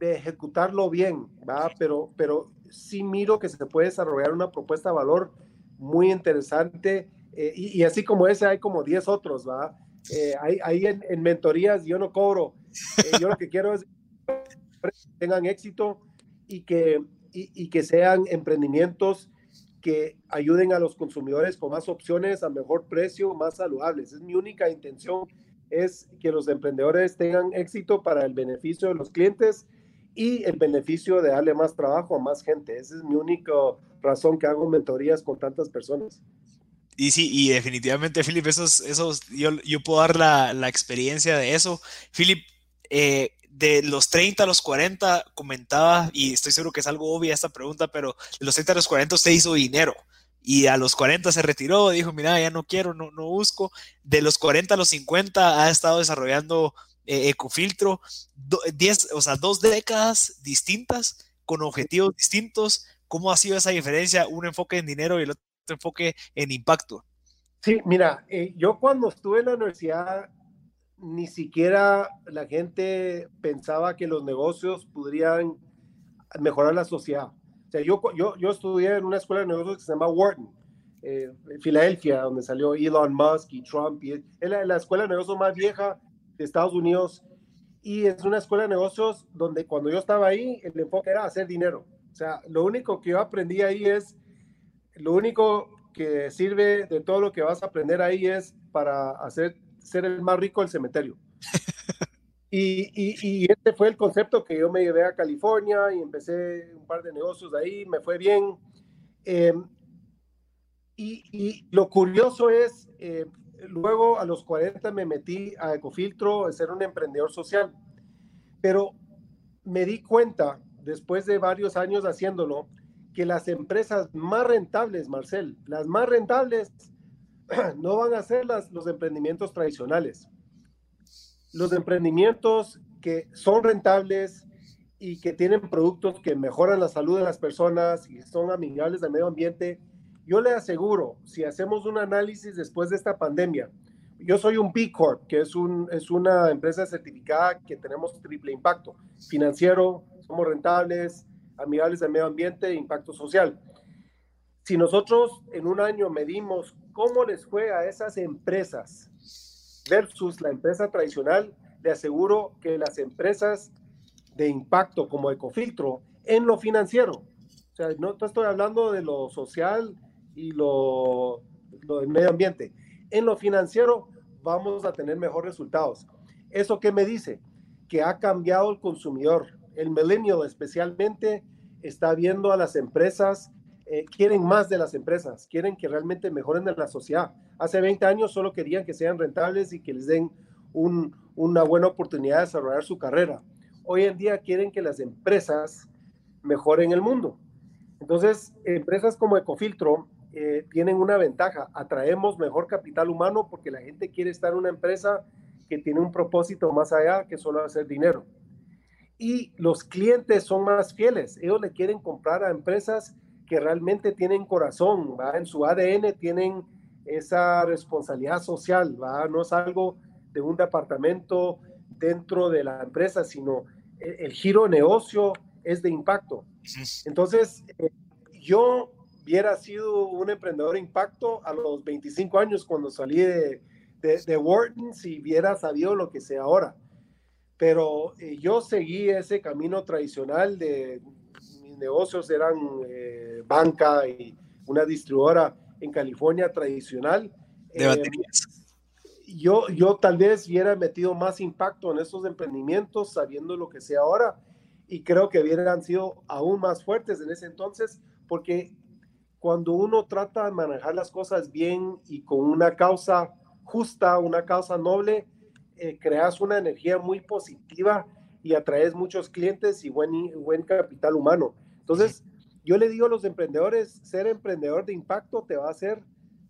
de ejecutarlo bien, ¿va? Pero, pero sí miro que se puede desarrollar una propuesta de valor muy interesante eh, y, y, así como ese hay como 10 otros, ¿va? Eh, ahí, en, mentorías yo no cobro. Eh, yo lo que quiero es que tengan éxito y que, y, que sean emprendimientos que ayuden a los consumidores con más opciones a mejor precio, más saludables. Es mi única intención, es que los emprendedores tengan éxito para el beneficio de los clientes y el beneficio de darle más trabajo a más gente. Esa es mi única razón que hago mentorías con tantas personas. Y sí, y definitivamente, Philip, esos, esos, yo, yo puedo dar la, la experiencia de eso. Philip, eh, de los 30 a los 40, comentaba, y estoy seguro que es algo obvio esta pregunta, pero de los 30 a los 40 usted hizo dinero. Y a los 40 se retiró, dijo, mira, ya no quiero, no, no busco. De los 40 a los 50 ha estado desarrollando eh, Ecofiltro, 10, o sea, dos décadas distintas, con objetivos distintos. ¿Cómo ha sido esa diferencia? Un enfoque en dinero y el otro enfoque en impacto. Sí, mira, eh, yo cuando estuve en la universidad, ni siquiera la gente pensaba que los negocios podrían mejorar la sociedad. O sea, yo, yo, yo estudié en una escuela de negocios que se llama Wharton, eh, en Filadelfia, donde salió Elon Musk y Trump. Y es la, la escuela de negocios más vieja de Estados Unidos. Y es una escuela de negocios donde cuando yo estaba ahí, el enfoque era hacer dinero. O sea, lo único que yo aprendí ahí es lo único que sirve de todo lo que vas a aprender ahí es para hacer ser el más rico del cementerio. (laughs) y, y, este fue el concepto que yo me llevé a California y empecé un par de negocios ahí, me fue bien. Em, y, lo curioso es, eh, luego a los 40 me metí a Ecofiltro a ser un emprendedor social, pero me di cuenta, después de varios años haciéndolo, que las empresas más rentables, Marcel, las más rentables (clears throat) no van a ser los emprendimientos tradicionales. Los emprendimientos que son rentables y que tienen productos que mejoran la salud de las personas y son amigables al medio ambiente, yo le aseguro, si hacemos un análisis después de esta pandemia, yo soy un B Corp, que es una empresa certificada que tenemos triple impacto, financiero, somos rentables, amigables al medio ambiente e impacto social. Si nosotros en un año medimos cómo les fue a esas empresas versus la empresa tradicional, le aseguro que las empresas de impacto como Ecofiltro en lo financiero, o sea, no estoy hablando de lo social y lo, lo del medio ambiente, en lo financiero vamos a tener mejores resultados. ¿Eso qué me dice? Que ha cambiado el consumidor. El millennial especialmente está viendo a las empresas, eh, quieren más de las empresas, quieren que realmente mejoren en la sociedad. Hace 20 años solo querían que sean rentables y que les den una buena oportunidad de desarrollar su carrera. Hoy en día quieren que las empresas mejoren el mundo. Entonces, empresas como Ecofiltro eh, tienen una ventaja. Atraemos mejor capital humano porque la gente quiere estar en una empresa que tiene un propósito más allá que solo hacer dinero. Y los clientes son más fieles. Ellos le quieren comprar a empresas que realmente tienen corazón, ¿va? en su ADN tienen esa responsabilidad social, ¿va? no es algo de un departamento dentro de la empresa, sino el, el giro negocio es de impacto. Entonces, eh, yo hubiera sido un emprendedor de impacto a los 25 años cuando salí de, de, Wharton si hubiera sabido lo que sé ahora. Pero eh, yo seguí ese camino tradicional de mis negocios eran eh, banca y una distribuidora en California tradicional. De baterías. Eh, yo, yo tal vez hubiera metido más impacto en esos emprendimientos sabiendo lo que sé ahora y creo que hubieran sido aún más fuertes en ese entonces porque cuando uno trata de manejar las cosas bien y con una causa justa, una causa noble, eh, creas una energía muy positiva y atraes muchos clientes y buen, buen capital humano. Entonces, yo le digo a los emprendedores, ser emprendedor de impacto te va a hacer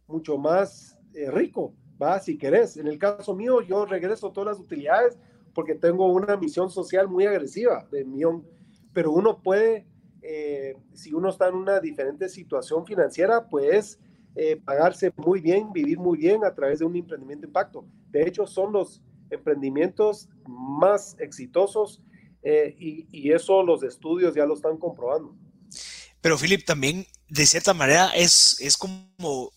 mucho más eh, rico, va, si querés. En el caso mío, yo regreso todas las utilidades porque tengo una misión social muy agresiva de millón, pero uno puede eh, si uno está en una diferente situación financiera, pues eh, pagarse muy bien, vivir muy bien a través de un emprendimiento de impacto. De hecho, son los emprendimientos más exitosos eh, y, eso los estudios ya lo están comprobando. Pero Philip, también de cierta manera es, es como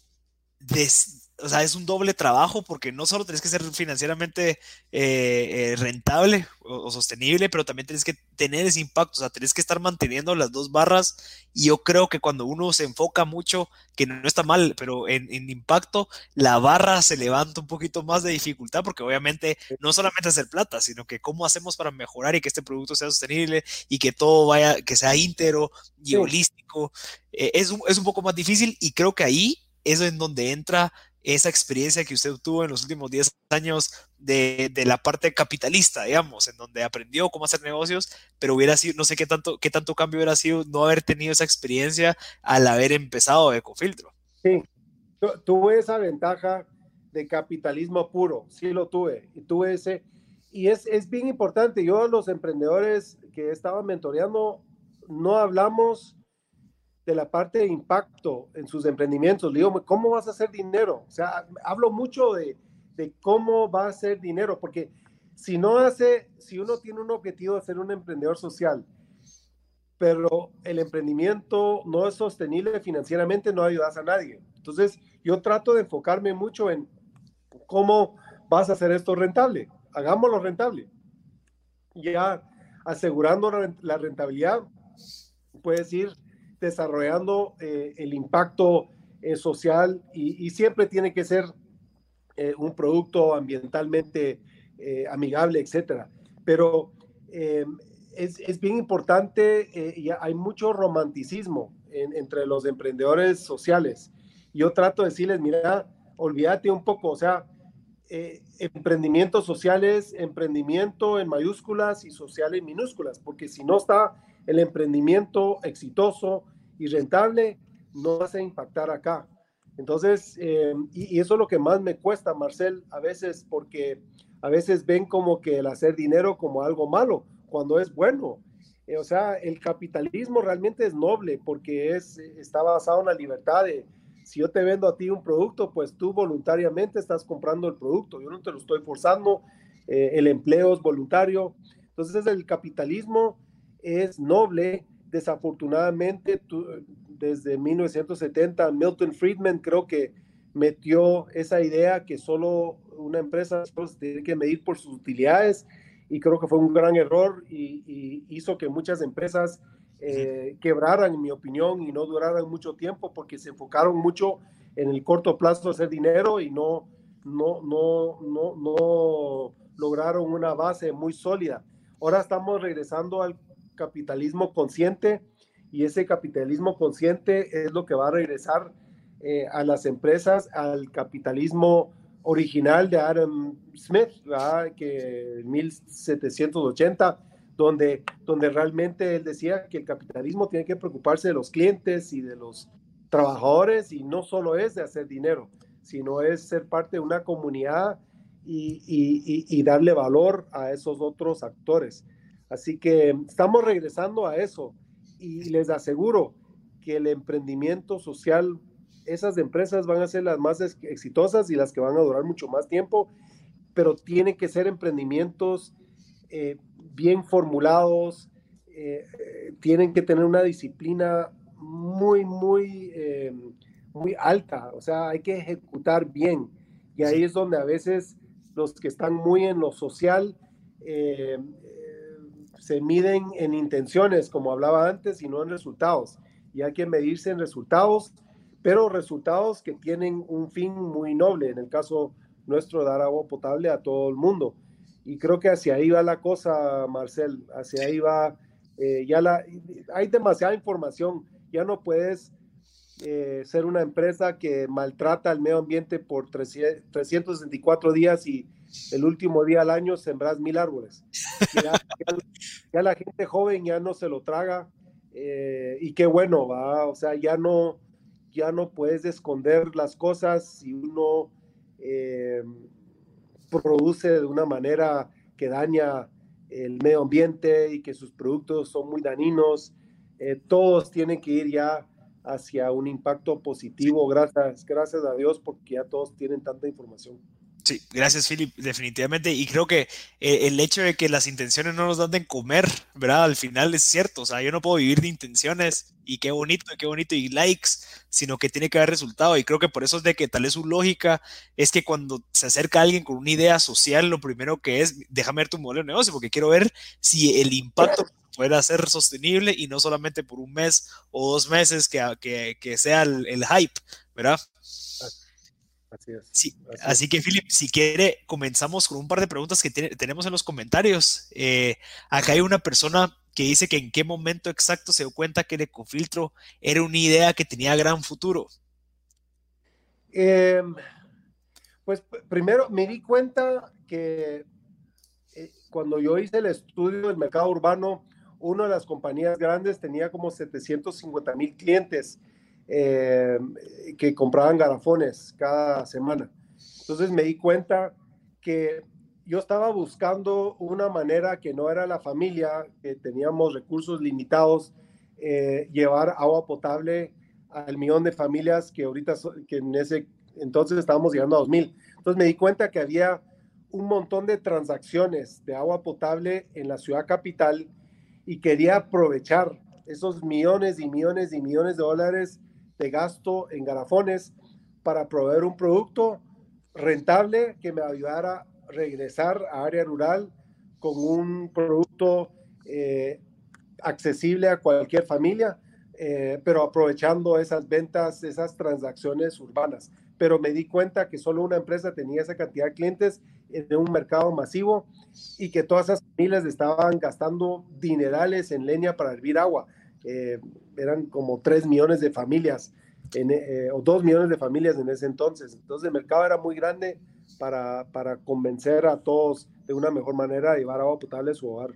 o sea, es un doble trabajo porque no solo tienes que ser financieramente eh, eh, rentable o, sostenible, pero también tienes que tener ese impacto, o sea, tienes que estar manteniendo las dos barras y yo creo que cuando uno se enfoca mucho, que no, está mal, pero en, impacto, la barra se levanta un poquito más de dificultad porque obviamente no solamente hacer plata, sino que cómo hacemos para mejorar y que este producto sea sostenible y que todo vaya, que sea íntero y holístico, eh, es, es un poco más difícil y creo que ahí es en donde entra esa experiencia que usted tuvo en los últimos 10 años de, de, la parte capitalista, digamos, en donde aprendió cómo hacer negocios, pero hubiera sido, no sé qué tanto, qué tanto cambio hubiera sido no haber tenido esa experiencia al haber empezado Ecofiltro. Sí, tuve esa ventaja de capitalismo puro, sí lo tuve, y tuve ese, y es, es bien importante, yo los emprendedores que estaba mentoreando, no hablamos de la parte de impacto en sus emprendimientos. Le digo, ¿cómo vas a hacer dinero? O sea, hablo mucho de, de cómo va a hacer dinero, porque si no hace, si uno tiene un objetivo de ser un emprendedor social, pero el emprendimiento no es sostenible financieramente, no ayudas a nadie. Entonces, yo trato de enfocarme mucho en cómo vas a hacer esto rentable. Hagámoslo rentable. Ya asegurando la rentabilidad, puedes ir desarrollando eh, el impacto eh, social y, siempre tiene que ser eh, un producto ambientalmente amigable, etcétera. Pero es, es, bien importante y hay mucho romanticismo entre los emprendedores sociales. Yo trato de decirles, mira, olvídate un poco, o sea, emprendimientos sociales, emprendimiento en mayúsculas y social en minúsculas, porque si no está el emprendimiento exitoso y rentable, no vas a impactar acá. Entonces, eh, y, eso es lo que más me cuesta, Marcel, a veces, porque a veces ven como que el hacer dinero como algo malo, cuando es bueno. o sea, el capitalismo realmente es noble porque es, está basado en la libertad si yo te vendo a ti un producto, pues tú voluntariamente estás comprando el producto, yo no te lo estoy forzando, el empleo es voluntario. Entonces el capitalismo es noble, desafortunadamente desde 1970 Milton Friedman creo que metió esa idea que solo una empresa tiene que medir por sus utilidades y creo que fue un gran error y, hizo que muchas empresas eh, quebraran, en mi opinión, y no duraran mucho tiempo porque se enfocaron mucho en el corto plazo hacer dinero y no, no, no, no, no lograron una base muy sólida. Ahora estamos regresando al capitalismo consciente y ese capitalismo consciente es lo que va a regresar eh, a las empresas al capitalismo original de Adam Smith, que en 1780, donde, donde realmente él decía que el capitalismo tiene que preocuparse de los clientes y de los trabajadores y no solo es de hacer dinero, sino es ser parte de una comunidad y, y darle valor a esos otros actores. Así que estamos regresando a eso. Y les aseguro que el emprendimiento social esas empresas van a ser las más exitosas y las que van a durar mucho más tiempo, pero tienen que ser emprendimientos eh, bien formulados, eh, tienen que tener una disciplina muy, muy, eh, muy alta, o sea, hay que ejecutar bien. Y ahí es donde a veces los que están muy en lo social se miden en intenciones, como hablaba antes, y no en resultados. Y hay que medirse en resultados pero resultados que tienen un fin muy noble, en el caso nuestro, dar agua potable a todo el mundo. Y creo que hacia ahí va la cosa, Marcel, hacia ahí va, eh, ya la, hay demasiada información, ya no puedes eh, ser una empresa que maltrata al medio ambiente por 364 días y el último día al año sembras mil árboles. Ya, la gente joven ya no se lo traga eh, y qué bueno, o sea, ya no, ya no puedes esconder las cosas si uno eh, produce de una manera que daña el medio ambiente y que sus productos son muy dañinos. Eh, todos tienen que ir ya hacia un impacto positivo, gracias, gracias a Dios, porque ya todos tienen tanta información. Sí, gracias Philip, definitivamente. Y creo que eh, el hecho de que las intenciones no nos dan de comer, ¿verdad? Al final es cierto, o sea, yo no puedo vivir de intenciones y qué bonito, qué bonito y likes, sino que tiene que haber resultado. Y creo que por eso es de que tal vez su lógica es que cuando se acerca alguien con una idea social, lo primero que es, déjame ver tu modelo de negocio, porque quiero ver si el impacto pueda ser sostenible y no solamente por un mes o dos meses que, que, que sea el, el hype, ¿verdad? Así, que, Philip, si quiere, comenzamos con un par de preguntas que tenemos en los comentarios. Eh, acá hay una persona que dice que en qué momento exacto se dio cuenta que el ecofiltro era una idea que tenía gran futuro. Em, pues primero me di cuenta que eh, cuando yo hice el estudio del mercado urbano, una de las compañías grandes tenía como 750 mil clientes eh, que compraban garafones cada semana. Entonces me di cuenta que yo estaba buscando una manera que no era la familia, que teníamos recursos limitados, eh, llevar agua potable al millón de familias que ahorita, que en ese entonces estábamos llegando a 2000. Entonces me di cuenta que había un montón de transacciones de agua potable en la ciudad capital y quería aprovechar esos millones y millones y millones de dólares de gasto en garafones para proveer un producto rentable que me ayudara a regresar a área rural con un producto eh, accesible a cualquier familia, eh, pero aprovechando esas ventas, esas transacciones urbanas. Pero me di cuenta que solo una empresa tenía esa cantidad de clientes en un mercado masivo y que todas esas familias estaban gastando dinerales en leña para hervir agua. Eh, eran como 3 millones de familias, eh, o 2 millones de familias en ese entonces. Entonces el mercado era muy grande para, para convencer a todos de una mejor manera de llevar agua potable a su hogar.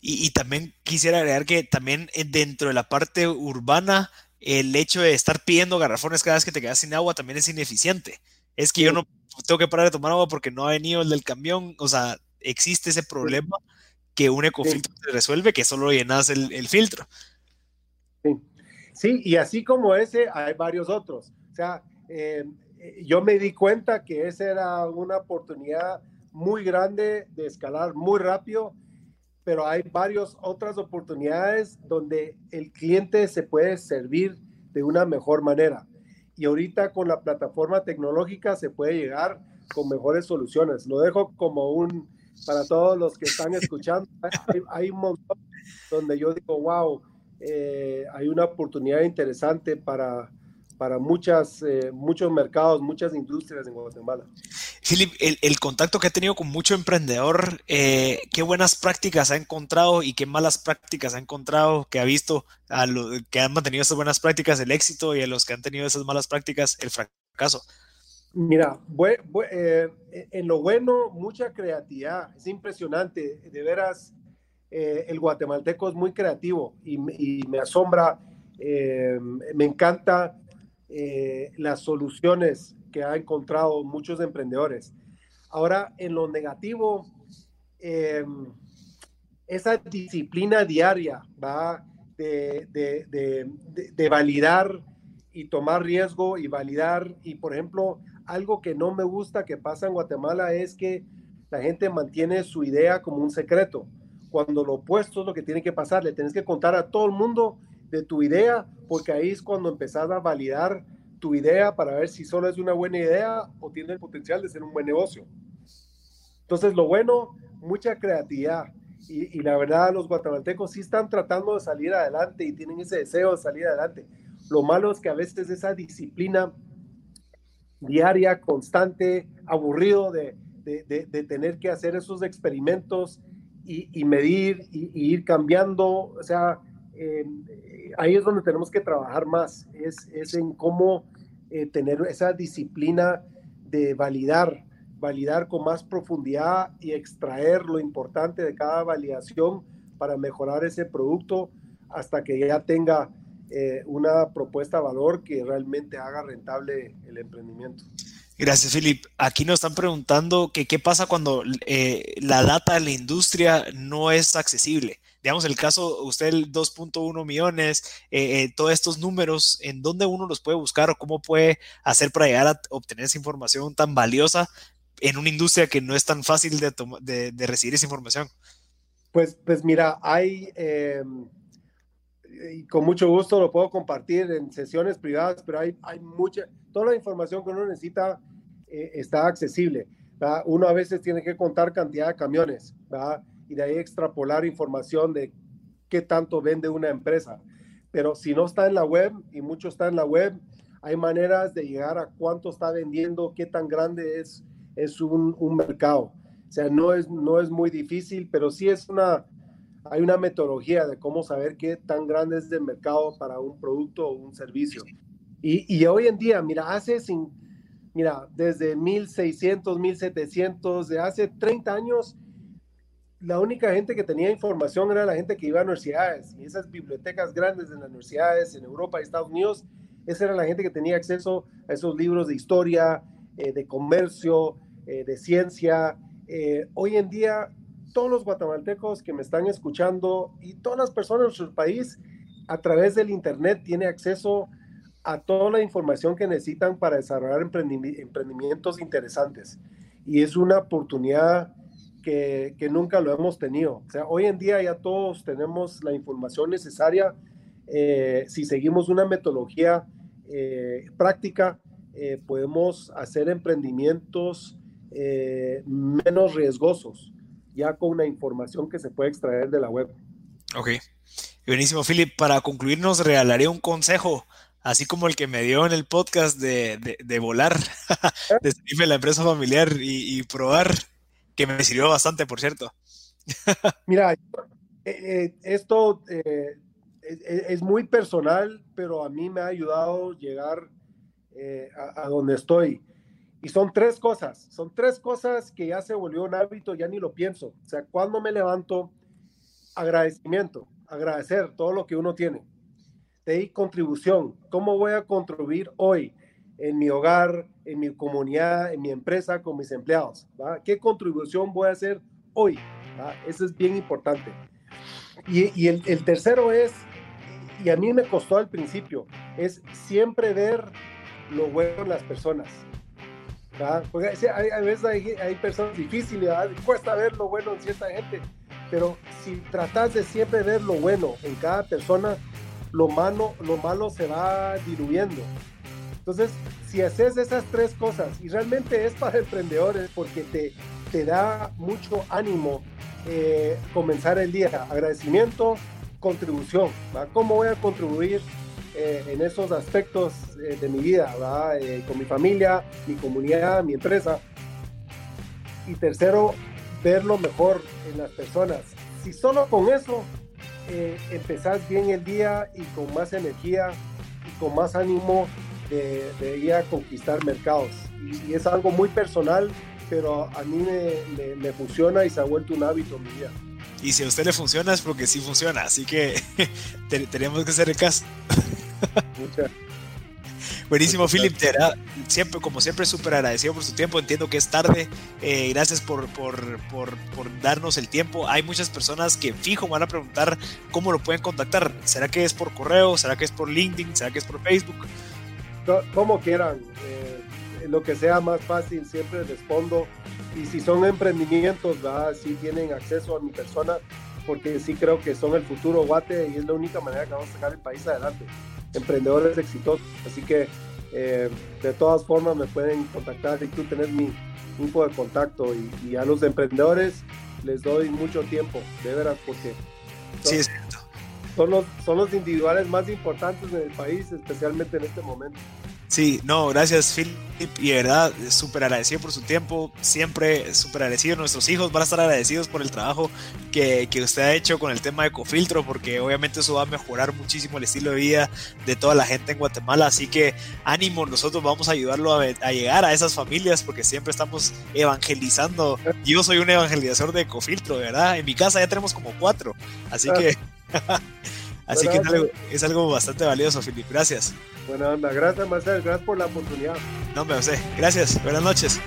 Y, también quisiera agregar que también eh, dentro de la parte urbana, el hecho de estar pidiendo garrafones cada vez que te quedas sin agua también es ineficiente. Es que yo no tengo que parar de tomar agua porque no ha venido el del camión, o sea, existe ese problema que un ecofiltro se resuelve, que solo llenas el, el filtro. Sí. sí, y así como ese, hay varios otros. O sea, eh, yo me di cuenta que esa era una oportunidad muy grande de escalar muy rápido, pero hay varias otras oportunidades donde el cliente se puede servir de una mejor manera. Y ahorita con la plataforma tecnológica se puede llegar con mejores soluciones. Lo dejo como un, para todos los que están escuchando, (laughs) hay, un montón donde yo digo, wow, eh, hay una oportunidad interesante para, para muchas, eh, muchos mercados, muchas industrias en Guatemala. Philip, el, contacto que ha tenido con mucho emprendedor, eh, ¿qué buenas prácticas ha encontrado y qué malas prácticas ha encontrado que ha visto a los que han mantenido esas buenas prácticas el éxito y a los que han tenido esas malas prácticas el fracaso? Mira, en lo bueno, mucha creatividad. Es impresionante, de veras, eh, el guatemalteco es muy creativo y, me asombra, me encanta las soluciones que ha encontrado muchos emprendedores. Ahora, en lo negativo, esa disciplina diaria va de, validar y tomar riesgo y validar. Y, por ejemplo, algo que no me gusta que pasa en Guatemala es que la gente mantiene su idea como un secreto, cuando lo opuesto es lo que tiene que pasar. Le tienes que contar a todo el mundo de tu idea, porque ahí es cuando empezás a validar tu idea para ver si solo es una buena idea o tiene el potencial de ser un buen negocio. Entonces, lo bueno, mucha creatividad. Y, la verdad, los guatemaltecos sí están tratando de salir adelante y tienen ese deseo de salir adelante. Lo malo es que a veces esa disciplina diaria, constante, aburrido de, de, tener que hacer esos experimentos y, medir y, ir cambiando, o sea, eh, ahí es donde tenemos que trabajar más, es, es en cómo eh, tener esa disciplina de validar, validar con más profundidad y extraer lo importante de cada validación para mejorar ese producto hasta que ya tenga eh, una propuesta de valor que realmente haga rentable el emprendimiento. Gracias, Philip. Aquí nos están preguntando que qué pasa cuando eh, la data de la industria no es accesible digamos, el caso, usted el 2.1 millones, eh, eh, todos estos números, ¿en dónde uno los puede buscar o cómo puede hacer para llegar a obtener esa información tan valiosa en una industria que no es tan fácil de, de, recibir esa información? Pues, pues mira, hay, em, y con mucho gusto lo puedo compartir en sesiones privadas, pero hay, hay mucha, toda la información que uno necesita eh, está accesible. Uno a veces tiene que contar cantidad de camiones, ¿verdad? y de ahí extrapolar información de qué tanto vende una empresa. Pero si no está en la web, y mucho está en la web, hay maneras de llegar a cuánto está vendiendo, qué tan grande es, es un, un mercado. O sea, no es, no es muy difícil, pero sí es una, hay una metodología de cómo saber qué tan grande es el mercado para un producto o un servicio. Y, y hoy en día, mira, hace sin, mira, desde 1600, 1700, de hace 30 años, la única gente que tenía información era la gente que iba a universidades y esas bibliotecas grandes en las universidades en Europa y Estados Unidos, esa era la gente que tenía acceso a esos libros de historia, eh, de comercio, eh, de ciencia. Eh, hoy en día, todos los guatemaltecos que me están escuchando y todas las personas en nuestro país, a través del Internet, tiene acceso a toda la información que necesitan para desarrollar emprendimientos interesantes. Y es una oportunidad que, nunca lo hemos tenido. O sea, hoy en día ya todos tenemos la información necesaria. Eh, si seguimos una metodología eh, práctica, eh, podemos hacer emprendimientos menos riesgosos, ya con una información que se puede extraer de la web. Ok. Buenísimo, Philip. Para concluir, nos regalaría un consejo así como el que me dio en el podcast de, de, volar, (laughs) (laughs) de la empresa familiar y, probar que me sirvió bastante, por cierto. (laughs) Mira, eh, eh, esto eh, es, muy personal, pero a mí me ha ayudado llegar a, donde estoy. Y son tres cosas, son tres cosas que ya se volvió un hábito, ya ni lo pienso. O sea, cuando me levanto, agradecimiento, agradecer todo lo que uno tiene. De contribución, ¿cómo voy a contribuir hoy? en mi hogar, en mi comunidad, en mi empresa, con mis empleados. ¿Qué contribución voy a hacer hoy? Eso es bien importante. Y, el, tercero es, y a mí me costó al principio, es siempre ver lo bueno en las personas. Porque a veces hay, personas difíciles, cuesta ver lo bueno en cierta gente, pero si tratas de siempre ver lo bueno en cada persona, lo malo, lo malo se va diluyendo. Entonces, si haces esas tres cosas, y realmente es para emprendedores porque te, te da mucho ánimo eh, comenzar el día, agradecimiento, contribución, ¿cómo voy a contribuir eh, en esos aspectos eh, de mi vida, con mi familia, mi comunidad, mi empresa? Y tercero, ver lo mejor en las personas. Si solo con eso eh, empezás bien el día y con más energía y con más ánimo de, ir a conquistar mercados. Y, es algo muy personal, pero a mí me, funciona y se ha vuelto un hábito en mi vida. Y si a usted le funciona es porque sí funciona, así que (laughs) tenemos que hacer el caso. Muchas Buenísimo, Philip. siempre, como siempre, súper agradecido por su tiempo. Entiendo que es tarde. Eh, gracias por, por, por, por, darnos el tiempo. Hay muchas personas que fijo van a preguntar cómo lo pueden contactar. ¿Será que es por correo? ¿Será que es por LinkedIn? ¿Será que es por Facebook? Como quieran. Eh, lo que sea más fácil, siempre respondo. Y si son emprendimientos, si tienen acceso a mi persona, porque sí creo que son el futuro Guate y es la única manera que vamos a sacar el país adelante emprendedores exitosos. Así que eh, de todas formas me pueden contactar y tú tenés mi info de contacto y, a los emprendedores les doy mucho tiempo, de veras, porque son, sí, son, los, son los individuales más importantes en el país, especialmente en este momento. Sí, no, gracias Philip y de verdad súper agradecido por su tiempo, siempre súper agradecido, nuestros hijos van a estar agradecidos por el trabajo que, que, usted ha hecho con el tema de Ecofiltro, porque obviamente eso va a mejorar muchísimo el estilo de vida de toda la gente en Guatemala, así que ánimo, nosotros vamos a ayudarlo a, a llegar a esas familias porque siempre estamos evangelizando, yo soy un evangelizador de Ecofiltro, ¿verdad? En mi casa ya tenemos como cuatro, así que... (laughs) Así que es algo, bastante valioso, Philip. Gracias. Buena onda. Gracias, Marcel. Gracias por la oportunidad. No, me sé. Gracias. Buenas noches.